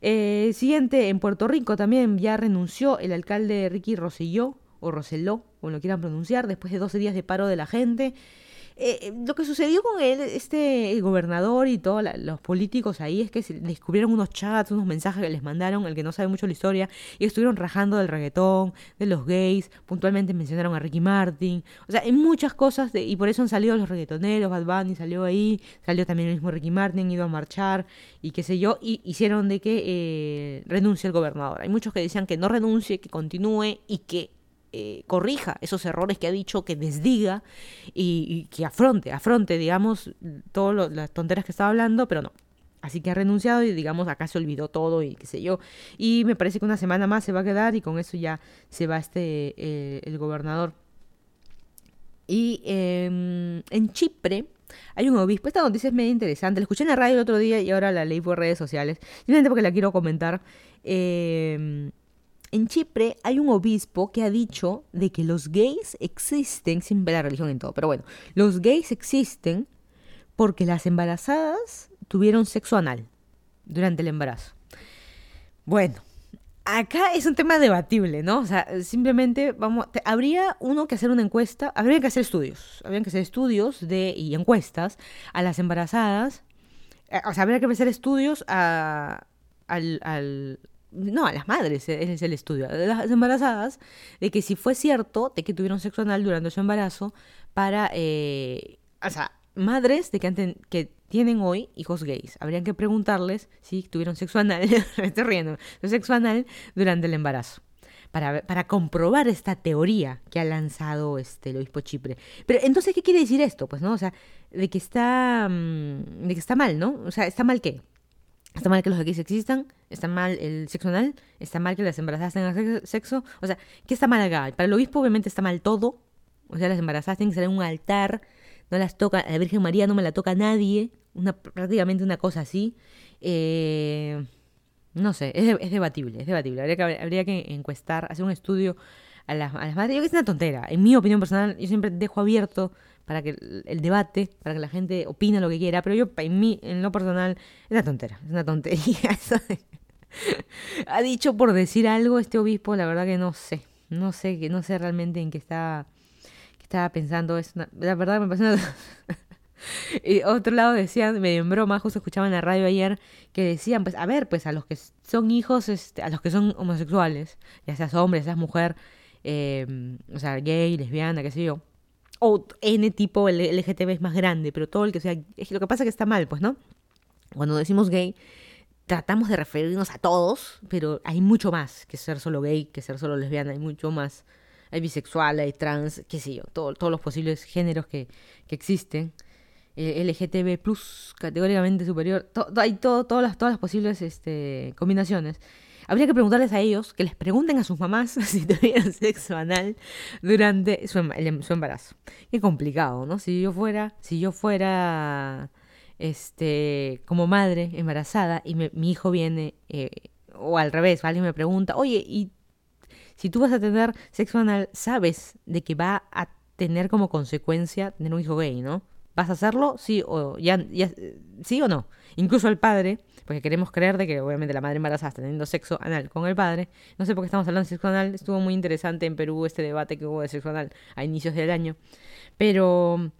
Eh, siguiente, en Puerto Rico también ya renunció el alcalde Ricky Rosselló, o Rosselló, como lo quieran pronunciar, después de 12 días de paro de la gente. Eh, eh, lo que sucedió con él, este gobernador y todos los políticos ahí es que se descubrieron unos chats, unos mensajes que les mandaron, el que no sabe mucho la historia, y estuvieron rajando del reggaetón, de los gays, puntualmente mencionaron a Ricky Martin, o sea, hay muchas cosas, de, y por eso han salido los reggaetoneros, Bad Bunny salió ahí, salió también el mismo Ricky Martin, ido a marchar, y qué sé yo, y hicieron de que eh, renuncie el gobernador. Hay muchos que decían que no renuncie, que continúe y que eh, corrija esos errores que ha dicho, que desdiga y, que afronte, afronte, digamos, todas las tonteras que estaba hablando, pero no. Así que ha renunciado y digamos acá se olvidó todo y qué sé yo. Y me parece que una semana más se va a quedar y con eso ya se va este eh, el gobernador. Y em, en Chipre hay un obispo. Esta noticia es medio interesante. La escuché en la radio el otro día y ahora la leí por redes sociales. Simplemente porque la quiero comentar. Eh, en Chipre hay un obispo que ha dicho de que los gays existen, sin ver la religión en todo, pero bueno, los gays existen porque las embarazadas tuvieron sexo anal durante el embarazo. Bueno, acá es un tema debatible, ¿no? O sea, simplemente vamos, habría uno que hacer una encuesta, habría que hacer estudios, habrían que hacer estudios de y encuestas a las embarazadas, eh, o sea, habría que hacer estudios a, al, no, a las madres es el estudio, de las embarazadas, de que si fue cierto de que tuvieron sexo anal durante su embarazo para, eh, o sea, madres de que, que tienen hoy hijos gays. Habrían que preguntarles si tuvieron sexo anal, me estoy riendo, sexo anal durante el embarazo. Para, para, comprobar esta teoría que ha lanzado este, el obispo Chipre. Pero entonces, ¿qué quiere decir esto? Pues, ¿no? O sea, de que está, mm, de que está mal, ¿no? O sea, ¿está mal qué? Está mal que los gays existan, está mal el sexo anal, está mal que las embarazadas tengan sexo. O sea, ¿qué está mal acá? Para el obispo obviamente está mal todo. O sea, las embarazadas tienen que salir en un altar, no las toca, a la Virgen María no me la toca nadie, una, prácticamente una cosa así. Eh, No sé, es, es debatible, es debatible. Habría que, habría que encuestar, hacer un estudio a las, a las madres. Yo creo que es una tontera. En mi opinión personal, yo siempre dejo abierto para que el, debate, para que la gente opine lo que quiera, pero yo, en mí, en lo personal, es una tontera, es una tontería. ha dicho por decir algo este obispo, la verdad que no sé, no sé, que no sé realmente en qué está, estaba pensando. Es la verdad me parece una... y otro lado decían, medio en broma, justo escuchaba en la radio ayer, que decían, pues, a ver, pues a los que son hijos, este, a los que son homosexuales, ya seas hombre, ya seas mujer, eh, o sea, gay, lesbiana, qué sé yo, o N tipo el LGTB es más grande, pero todo el que sea, lo que pasa es que está mal, pues, ¿no? Cuando decimos gay, tratamos de referirnos a todos, pero hay mucho más que ser solo gay, que ser solo lesbiana, hay mucho más. Hay bisexual, hay trans, qué sé yo, todos los posibles géneros que, que existen. Eh, LGTB plus, categóricamente superior, hay todo, todas, las, todas las posibles este, combinaciones. Habría que preguntarles a ellos, que les pregunten a sus mamás si tuvieron sexo anal durante su, em, su embarazo. Qué complicado, ¿no? Si yo fuera, si yo fuera, este, como madre embarazada y mi hijo viene, eh, o al revés, alguien me pregunta, oye, y si tú vas a tener sexo anal, sabes de que va a tener como consecuencia tener un hijo gay, ¿no? ¿Vas a hacerlo? Sí o ya sí o no. Incluso el padre porque queremos creer de que obviamente la madre embarazada está teniendo sexo anal con el padre. No sé por qué estamos hablando de sexo anal, estuvo muy interesante en Perú este debate que hubo de sexo anal a inicios del año. Pero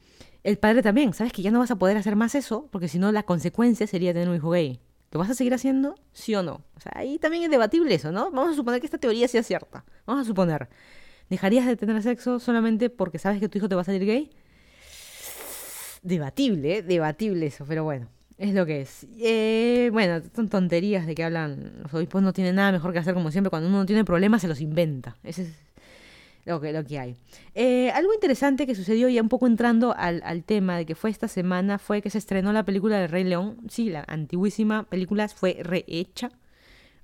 el padre también, ¿sabes? Que ya no vas a poder hacer más eso, porque si no la consecuencia sería tener un hijo gay. ¿Lo vas a seguir haciendo? ¿Sí o no? O sea, ahí también es debatible eso, ¿no? Vamos a suponer que esta teoría sea cierta. Vamos a suponer. ¿Dejarías de tener sexo solamente porque sabes que tu hijo te va a salir gay? Debatible, ¿eh? Debatible eso, pero bueno. Es lo que es. Eh, bueno, son tonterías de que hablan. Los obispos no tienen nada mejor que hacer, como siempre. Cuando uno no tiene problemas, se los inventa. Ese es lo que, lo que hay. Eh, algo interesante que sucedió, ya un poco entrando al, al, tema de que fue esta semana, fue que se estrenó la película de Rey León. Sí, la antiguísima película fue rehecha.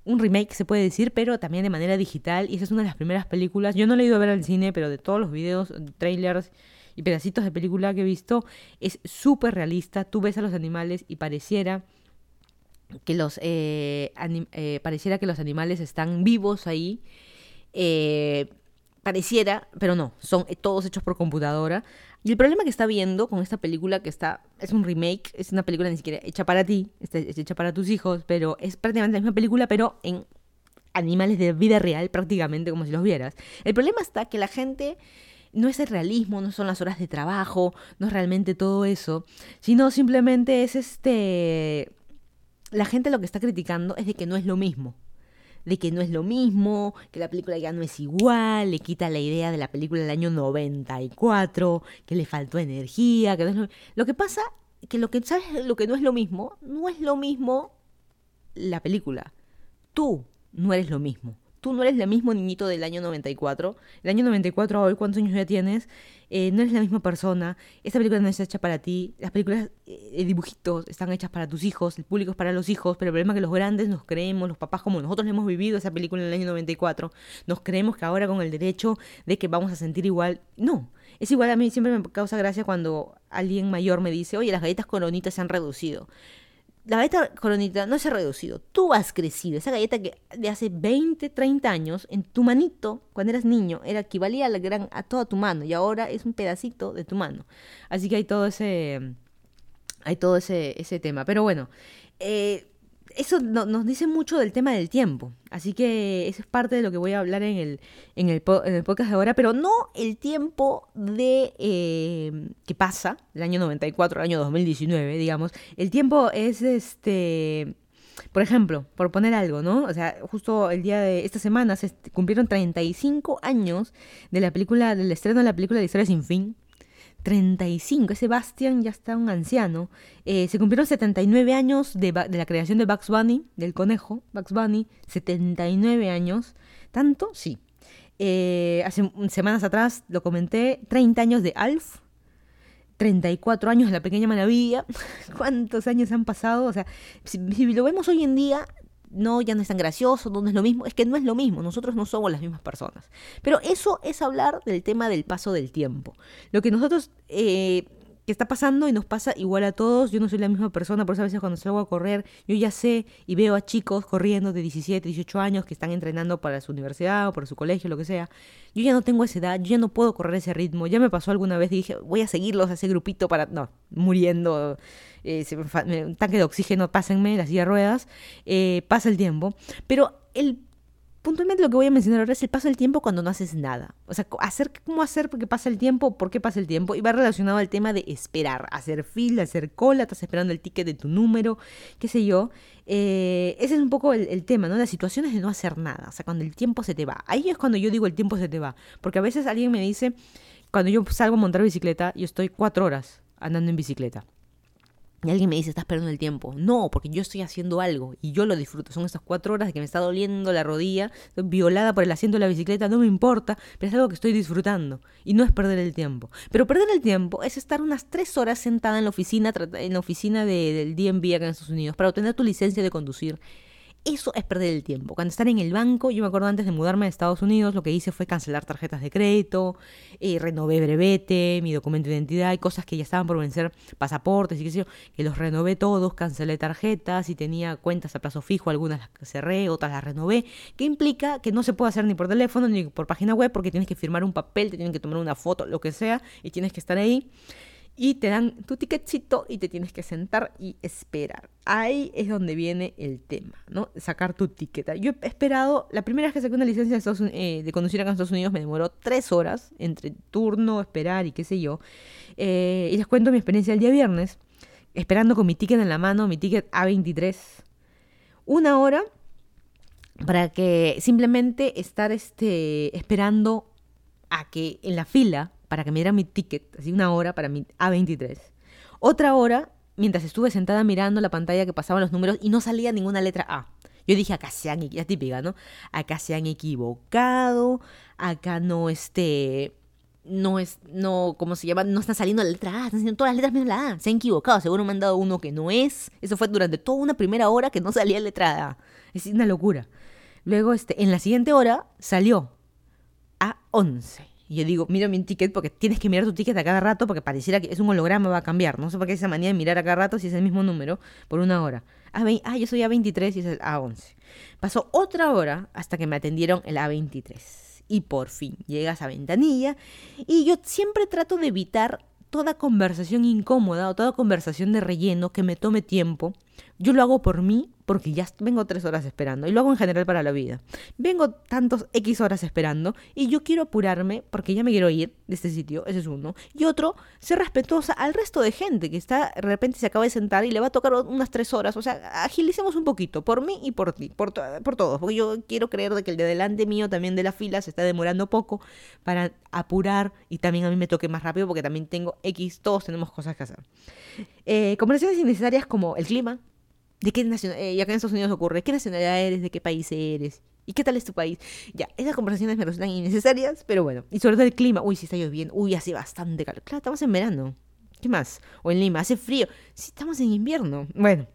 Un remake, se puede decir, pero también de manera digital. Y esa es una de las primeras películas. Yo no la he ido a ver al cine, pero de todos los videos, trailers y pedacitos de película que he visto, es súper realista. Tú ves a los animales y pareciera que los eh, eh, pareciera que los animales están vivos ahí. Eh, pareciera, pero no, son todos hechos por computadora. Y el problema que está viendo con esta película, que está es un remake, es una película ni siquiera hecha para ti, está, es hecha para tus hijos, pero es prácticamente la misma película, pero en animales de vida real, prácticamente como si los vieras. El problema está que la gente no es el realismo, no son las horas de trabajo, no es realmente todo eso, sino simplemente es este... La gente lo que está criticando es de que no es lo mismo, de que no es lo mismo, que la película ya no es igual, le quita la idea de la película del año 94, que le faltó energía, que no es lo... lo que pasa que lo que sabes lo que no es lo mismo, no es lo mismo la película. Tú no eres lo mismo tú no eres el mismo niñito del año 94. El año 94 a hoy, ¿cuántos años ya tienes? Eh, no eres la misma persona. Esta película no está hecha para ti. Las películas eh, dibujitos están hechas para tus hijos. El público es para los hijos. Pero el problema es que los grandes nos creemos, los papás como nosotros hemos vivido esa película en el año 94, nos creemos que ahora con el derecho de que vamos a sentir igual. No. Es igual a mí, siempre me causa gracia cuando alguien mayor me dice, oye, las galletas coronitas se han reducido la galleta coronita no se ha reducido, tú has crecido. Esa galleta que de hace 20, 30 años, en tu manito, cuando eras niño, era equivalía a, la gran, a toda tu mano y ahora es un pedacito de tu mano. Así que hay todo ese, hay todo ese, ese tema. Pero bueno, eh, eso nos dice mucho del tema del tiempo. Así que eso es parte de lo que voy a hablar en el, en el, en el podcast de ahora, pero no el tiempo de eh, que pasa, el año 94, el año 2019, digamos. El tiempo es este. Por ejemplo, por poner algo, ¿no? O sea, justo el día de esta semana se cumplieron 35 años de la película, del estreno de la película de Historia sin fin, 35. Ese Bastian ya está un anciano. Eh, se cumplieron 79 años de, la creación de Bugs Bunny, del conejo, Bugs Bunny. 79 años. ¿Tanto? Sí. Eh, hace semanas atrás lo comenté. 30 años de Alf. 34 años de La Pequeña Maravilla. ¿Cuántos años han pasado? O sea, si lo vemos hoy en día, no, ya no es tan gracioso, no, es lo mismo, es que no es lo mismo, nosotros no somos las mismas personas. Pero eso es hablar del tema del paso del tiempo. Lo que nosotros eh, está pasando y nos pasa igual a todos. Yo no soy la misma persona, por eso a veces cuando salgo a correr, yo ya sé y veo a chicos corriendo de 17, 18 años que están entrenando para su universidad o para su colegio, lo que sea. Yo ya no tengo esa edad, yo ya no puedo correr ese ritmo. Ya me pasó alguna vez y dije, voy a seguirlos a ese grupito para... No, muriendo, eh, un tanque de oxígeno, pásenme, las silla de ruedas. Eh, pasa el tiempo. Pero el puntualmente lo que voy a mencionar ahora es el paso del tiempo cuando no haces nada. O sea, hacer, ¿cómo hacer porque pasa el tiempo? ¿Por qué pasa el tiempo? Y va relacionado al tema de esperar, hacer fila, hacer cola, estás esperando el ticket de tu número, qué sé yo. Eh, ese es un poco el, tema, ¿no? Las situaciones de no hacer nada, o sea, cuando el tiempo se te va. Ahí es cuando yo digo el tiempo se te va. Porque a veces alguien me dice, cuando yo salgo a montar bicicleta, yo estoy cuatro horas andando en bicicleta. Y alguien me dice, estás perdiendo el tiempo. No, porque yo estoy haciendo algo y yo lo disfruto. Son esas cuatro horas de que me está doliendo la rodilla, violada por el asiento de la bicicleta, no me importa, pero es algo que estoy disfrutando y no es perder el tiempo. Pero perder el tiempo es estar unas tres horas sentada en la oficina, en la oficina del DMV acá en Estados Unidos para obtener tu licencia de conducir eso es perder el tiempo. Cuando estar en el banco, yo me acuerdo antes de mudarme a Estados Unidos, lo que hice fue cancelar tarjetas de crédito, eh, renové brevete, mi documento de identidad y cosas que ya estaban por vencer, pasaportes y qué sé yo, que los renové todos, cancelé tarjetas y tenía cuentas a plazo fijo, algunas las cerré, otras las renové, que implica que no se puede hacer ni por teléfono ni por página web porque tienes que firmar un papel, te tienen que tomar una foto, lo que sea, y tienes que estar ahí y te dan tu ticketcito y te tienes que sentar y esperar. Ahí es donde viene el tema, ¿no? Sacar tu ticket. Yo he esperado, la primera vez que saqué una licencia de, eh, de conducir acá en Estados Unidos me demoró tres horas entre turno, esperar y qué sé yo. Eh, y les cuento mi experiencia el día viernes, esperando con mi ticket en la mano, mi ticket A23. Una hora para que simplemente estar este, esperando a que en la fila para que me diera mi ticket, así una hora para mi A23. Otra hora mientras estuve sentada mirando la pantalla que pasaban los números y no salía ninguna letra A. Yo dije, acá se han, ya típica, ¿no? Acá se han equivocado, acá no este, no es, no, ¿cómo se llama? No está saliendo la letra A, están saliendo todas las letras menos la A. Se han equivocado, seguro me han dado uno que no es. Eso fue durante toda una primera hora que no salía la letra A. Es una locura. Luego, este, en la siguiente hora salió A11. Y yo digo, mira mi ticket porque tienes que mirar tu ticket a cada rato porque pareciera que es un holograma, va a cambiar. No sé por qué esa manía de mirar a cada rato si es el mismo número por una hora. Ah, ah yo soy A23 y es el A11. Pasó otra hora hasta que me atendieron el A23. Y por fin llegas a ventanilla. Y yo siempre trato de evitar toda conversación incómoda o toda conversación de relleno que me tome tiempo. Yo lo hago por mí porque ya vengo tres horas esperando y lo hago en general para la vida. Vengo tantos X horas esperando y yo quiero apurarme porque ya me quiero ir de este sitio, ese es uno. Y otro, ser respetuosa al resto de gente que está, de repente se acaba de sentar y le va a tocar unas tres horas. O sea, agilicemos un poquito, por mí y por ti, por, por todos, porque yo quiero creer de que el de delante mío también de la fila se está demorando poco para apurar y también a mí me toque más rápido porque también tengo X, todos tenemos cosas que hacer. Eh, conversaciones innecesarias como el clima, ¿De qué nacionalidad? Eh, ya que en Estados Unidos ocurre, ¿qué nacionalidad eres? ¿De qué país eres? ¿Y qué tal es tu país? Ya, esas conversaciones me resultan innecesarias, pero bueno. Y sobre todo el clima. Uy, si está lloviendo. Uy, hace bastante calor. Claro, estamos en verano. ¿Qué más? O en Lima, hace frío. Sí, estamos en invierno. Bueno,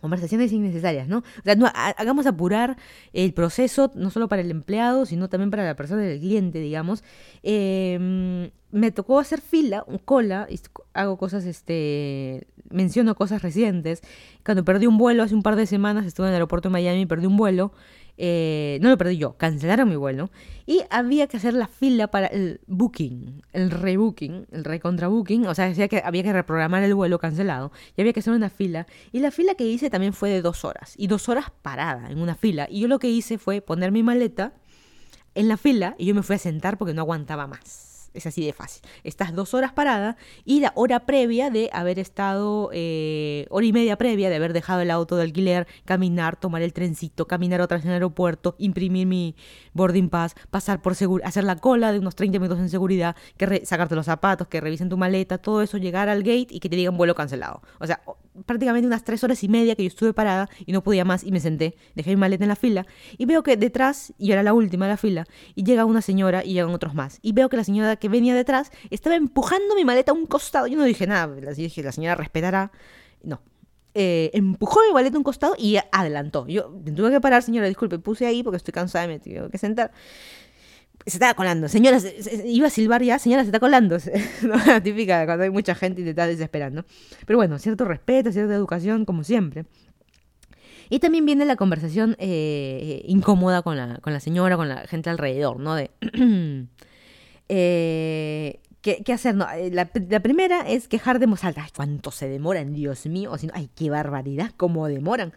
conversaciones innecesarias, ¿no? O sea, no, hagamos apurar el proceso, no solo para el empleado, sino también para la persona del cliente, digamos. Eh, me tocó hacer fila, cola, y hago cosas, este, menciono cosas recientes. Cuando perdí un vuelo hace un par de semanas, estuve en el aeropuerto de Miami, perdí un vuelo. Eh, no lo perdí yo, cancelaron mi vuelo. Y había que hacer la fila para el booking, el rebooking, el recontrabooking. O sea, decía que había que reprogramar el vuelo cancelado. Y había que hacer una fila. Y la fila que hice también fue de dos horas. Y dos horas parada en una fila. Y yo lo que hice fue poner mi maleta en la fila y yo me fui a sentar porque no aguantaba más. Es así de fácil. Estás dos horas parada y la hora previa de haber estado, eh, hora y media previa de haber dejado el auto de alquiler, caminar, tomar el trencito, caminar otra vez en el aeropuerto, imprimir mi boarding pass, pasar por seguro, hacer la cola de unos 30 minutos en seguridad, que sacarte los zapatos, que revisen tu maleta, todo eso, llegar al gate y que te digan vuelo cancelado. O sea, prácticamente unas tres horas y media que yo estuve parada y no podía más y me senté, dejé mi maleta en la fila y veo que detrás, y era la última de la fila, y llega una señora y llegan otros más. Y veo que la señora que venía detrás estaba empujando mi maleta a un costado. Yo no dije nada, dije, la señora respetará. No. Eh, empujó mi maleta a un costado y adelantó. Yo tuve que parar, señora, disculpe, puse ahí porque estoy cansada y me tengo que sentar. Se estaba colando. Señora, iba a silbar ya, señora, se está colando. La típica cuando hay mucha gente y te estás desesperando. Pero bueno, cierto respeto, cierta educación, como siempre. Y también viene la conversación eh, incómoda con la, con la señora, con la gente alrededor, ¿no? De. eh, ¿qué, ¿qué, hacer? No, eh, la, primera es quejar de voz. Ay, ¿cuánto se demoran, Dios mío? Ay, qué barbaridad, cómo demoran.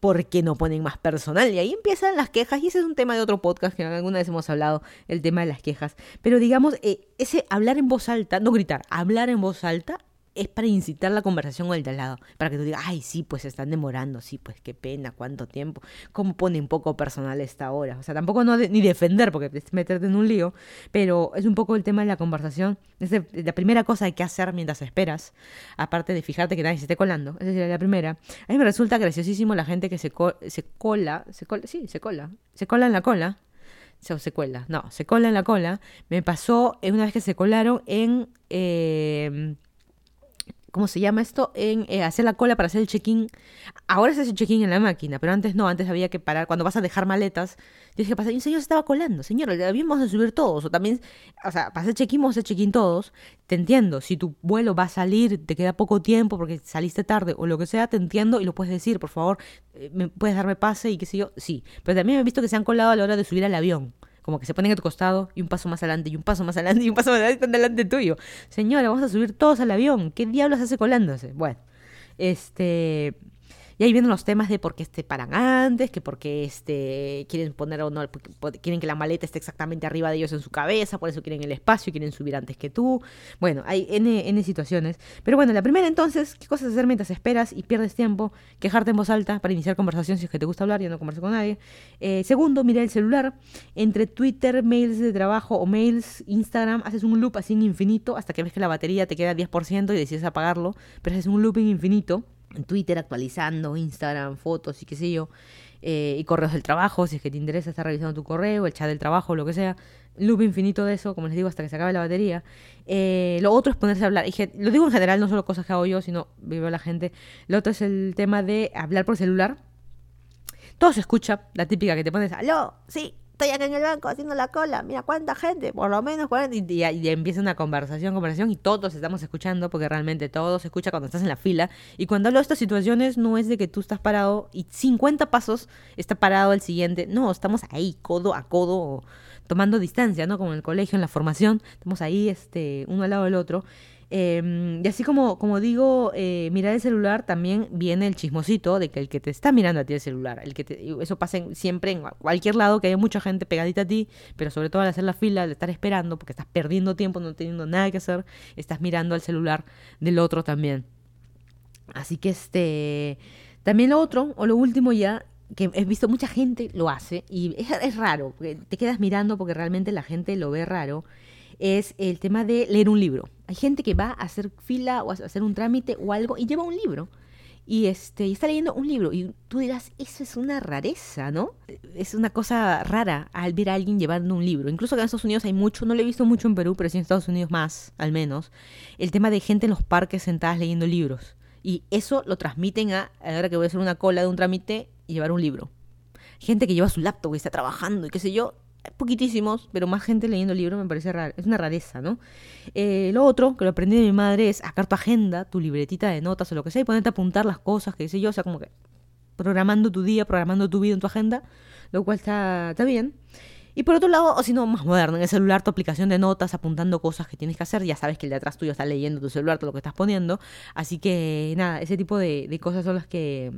¿Por qué no ponen más personal? Y ahí empiezan las quejas, y ese es un tema de otro podcast que alguna vez hemos hablado, el tema de las quejas. Pero digamos, eh, ese hablar en voz alta, no gritar, hablar en voz alta es para incitar la conversación con el de al lado, para que tú digas, ay, sí, pues se están demorando, sí, pues qué pena, cuánto tiempo, cómo pone un poco personal esta hora. O sea, tampoco no ni defender, porque es meterte en un lío, pero es un poco el tema de la conversación. Es la primera cosa que hay que hacer mientras esperas, aparte de fijarte que nadie se esté colando. Esa sería la primera. A mí me resulta graciosísimo la gente que se, co se cola, se cola, sí, se cola, se cola en la cola. Se, se cuela, no, se cola en la cola. Me pasó una vez que se colaron en... Eh, ¿cómo se llama esto? En eh, hacer la cola para hacer el check-in. Ahora se hace el check-in en la máquina, pero antes no, antes había que parar. Cuando vas a dejar maletas, tienes que pasar. Y un señor se estaba colando, señor, el avión vamos a subir todos. O también, o sea, para check-in vamos a hacer check-in todos. Te entiendo, si tu vuelo va a salir, te queda poco tiempo porque saliste tarde o lo que sea, te entiendo y lo puedes decir, por favor, eh, ¿me puedes darme pase y qué sé yo? Sí, pero también he visto que se han colado a la hora de subir al avión como que se ponen a tu costado y un paso más adelante y un paso más adelante y un paso más adelante están delante tuyo. Señora, vamos a subir todos al avión. ¿Qué diablos hace colándose? Bueno, este y ahí vienen los temas de por qué este paran antes, que por qué este, quieren poner o no, quieren que la maleta esté exactamente arriba de ellos en su cabeza, por eso quieren el espacio, quieren subir antes que tú. Bueno, hay N, situaciones. Pero bueno, la primera entonces, ¿qué cosas hacer mientras esperas y pierdes tiempo? Quejarte en voz alta para iniciar conversación si es que te gusta hablar, y no converso con nadie. Eh, segundo, mirar el celular. Entre Twitter, mails de trabajo o mails, Instagram, haces un loop así infinito hasta que ves que la batería te queda 10% y decides apagarlo, pero haces un looping infinito Twitter actualizando, Instagram, fotos y qué sé yo, eh, y correos del trabajo, si es que te interesa estar revisando tu correo, el chat del trabajo, lo que sea, loop infinito de eso, como les digo, hasta que se acabe la batería. Eh, lo otro es ponerse a hablar, y lo digo en general, no solo cosas que hago yo, sino vivo la gente. Lo otro es el tema de hablar por celular. Todo se escucha, la típica que te pones, aló, sí, estoy acá en el banco haciendo la cola, mira cuánta gente, por lo menos 40, y, y, empieza una conversación, conversación, y todos estamos escuchando, porque realmente todo se escucha cuando estás en la fila, y cuando hablo de estas situaciones no es de que tú estás parado y 50 pasos está parado el siguiente, no, estamos ahí, codo a codo, tomando distancia, ¿no? Como en el colegio, en la formación, estamos ahí, este, uno al lado del otro, eh, y así como, como digo, eh, mirar el celular, también viene el chismosito de que el que te está mirando a ti el celular, el que te, eso pasa siempre en cualquier lado, que haya mucha gente pegadita a ti, pero sobre todo al hacer la fila, al estar esperando, porque estás perdiendo tiempo, no teniendo nada que hacer, estás mirando al celular del otro también. Así que este, también lo otro, o lo último ya, que he visto mucha gente lo hace, y es raro, te quedas mirando porque realmente la gente lo ve raro, es el tema de leer un libro. Hay gente que va a hacer fila o a hacer un trámite o algo y lleva un libro. Y, este, y está leyendo un libro. Y tú dirás, eso es una rareza, ¿no? Es una cosa rara al ver a alguien llevando un libro. Incluso acá en Estados Unidos hay mucho, no lo he visto mucho en Perú, pero sí en Estados Unidos más, al menos. El tema de gente en los parques sentadas leyendo libros. Y eso lo transmiten a, a la hora que voy a hacer una cola de un trámite y llevar un libro. Gente que lleva su laptop y está trabajando y qué sé yo, poquitísimos, pero más gente leyendo el libro me parece raro, es una rareza, ¿no? Eh, lo otro, que lo aprendí de mi madre, es sacar tu agenda, tu libretita de notas o lo que sea, y ponerte a apuntar las cosas, que sé yo, o sea, como que programando tu día, programando tu vida en tu agenda, lo cual está, está bien. Y por otro lado, o si no, más moderno, en el celular tu aplicación de notas, apuntando cosas que tienes que hacer, ya sabes que el de atrás tuyo está leyendo tu celular, todo lo que estás poniendo, así que nada, ese tipo de, de cosas son las que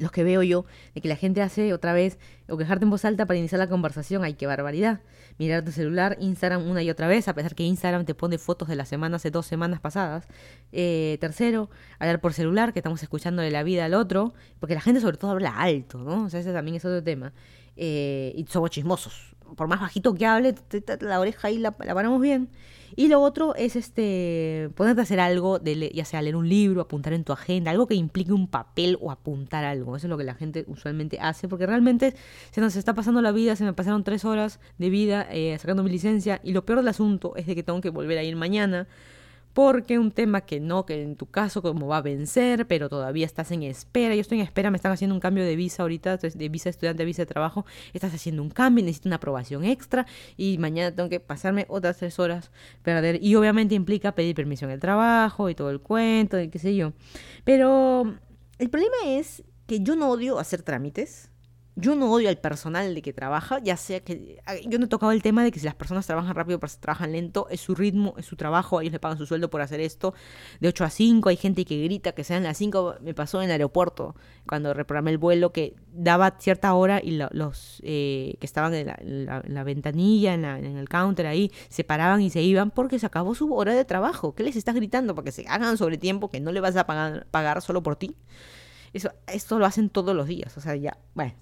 los que veo yo, de que la gente hace otra vez, o quejarte en voz alta para iniciar la conversación, ay, qué barbaridad. Mirar tu celular, Instagram una y otra vez, a pesar que Instagram te pone fotos de la semana hace dos semanas pasadas. Eh, tercero, hablar por celular, que estamos escuchando de la vida al otro, porque la gente sobre todo habla alto, ¿no? O sea, ese también es otro tema. Eh, y somos chismosos. Por más bajito que hable, la oreja ahí la, la paramos bien. Y lo otro es este ponerte a hacer algo, de, ya sea leer un libro, apuntar en tu agenda, algo que implique un papel o apuntar algo. Eso es lo que la gente usualmente hace, porque realmente se nos está pasando la vida, se me pasaron tres horas de vida eh, sacando mi licencia y lo peor del asunto es de que tengo que volver a ir mañana porque un tema que no, que en tu caso como va a vencer, pero todavía estás en espera, yo estoy en espera, me están haciendo un cambio de visa ahorita, de visa estudiante visa de trabajo, estás haciendo un cambio, necesito una aprobación extra y mañana tengo que pasarme otras tres horas perder y obviamente implica pedir permiso en el trabajo y todo el cuento y qué sé yo. Pero el problema es que yo no odio hacer trámites, yo no odio al personal de que trabaja, ya sea que. Yo no he tocado el tema de que si las personas trabajan rápido, pero trabajan lento, es su ritmo, es su trabajo, ellos le pagan su sueldo por hacer esto. De 8 a 5, hay gente que grita que sean las 5. Me pasó en el aeropuerto, cuando reprogramé el vuelo, que daba cierta hora y los eh, que estaban en la, ventanilla, en, en, el counter ahí, se paraban y se iban porque se acabó su hora de trabajo. ¿Qué les estás gritando? Porque se hagan sobre tiempo que no le vas a pagar, pagar solo por ti. Eso, esto lo hacen todos los días, o sea, ya, bueno.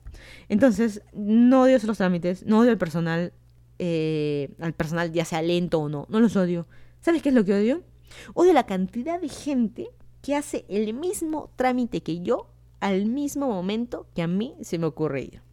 Entonces, no odio los trámites, no odio al personal, eh, al personal ya sea lento o no, no los odio. ¿Sabes qué es lo que odio? Odio la cantidad de gente que hace el mismo trámite que yo al mismo momento que a mí se me ocurre ir.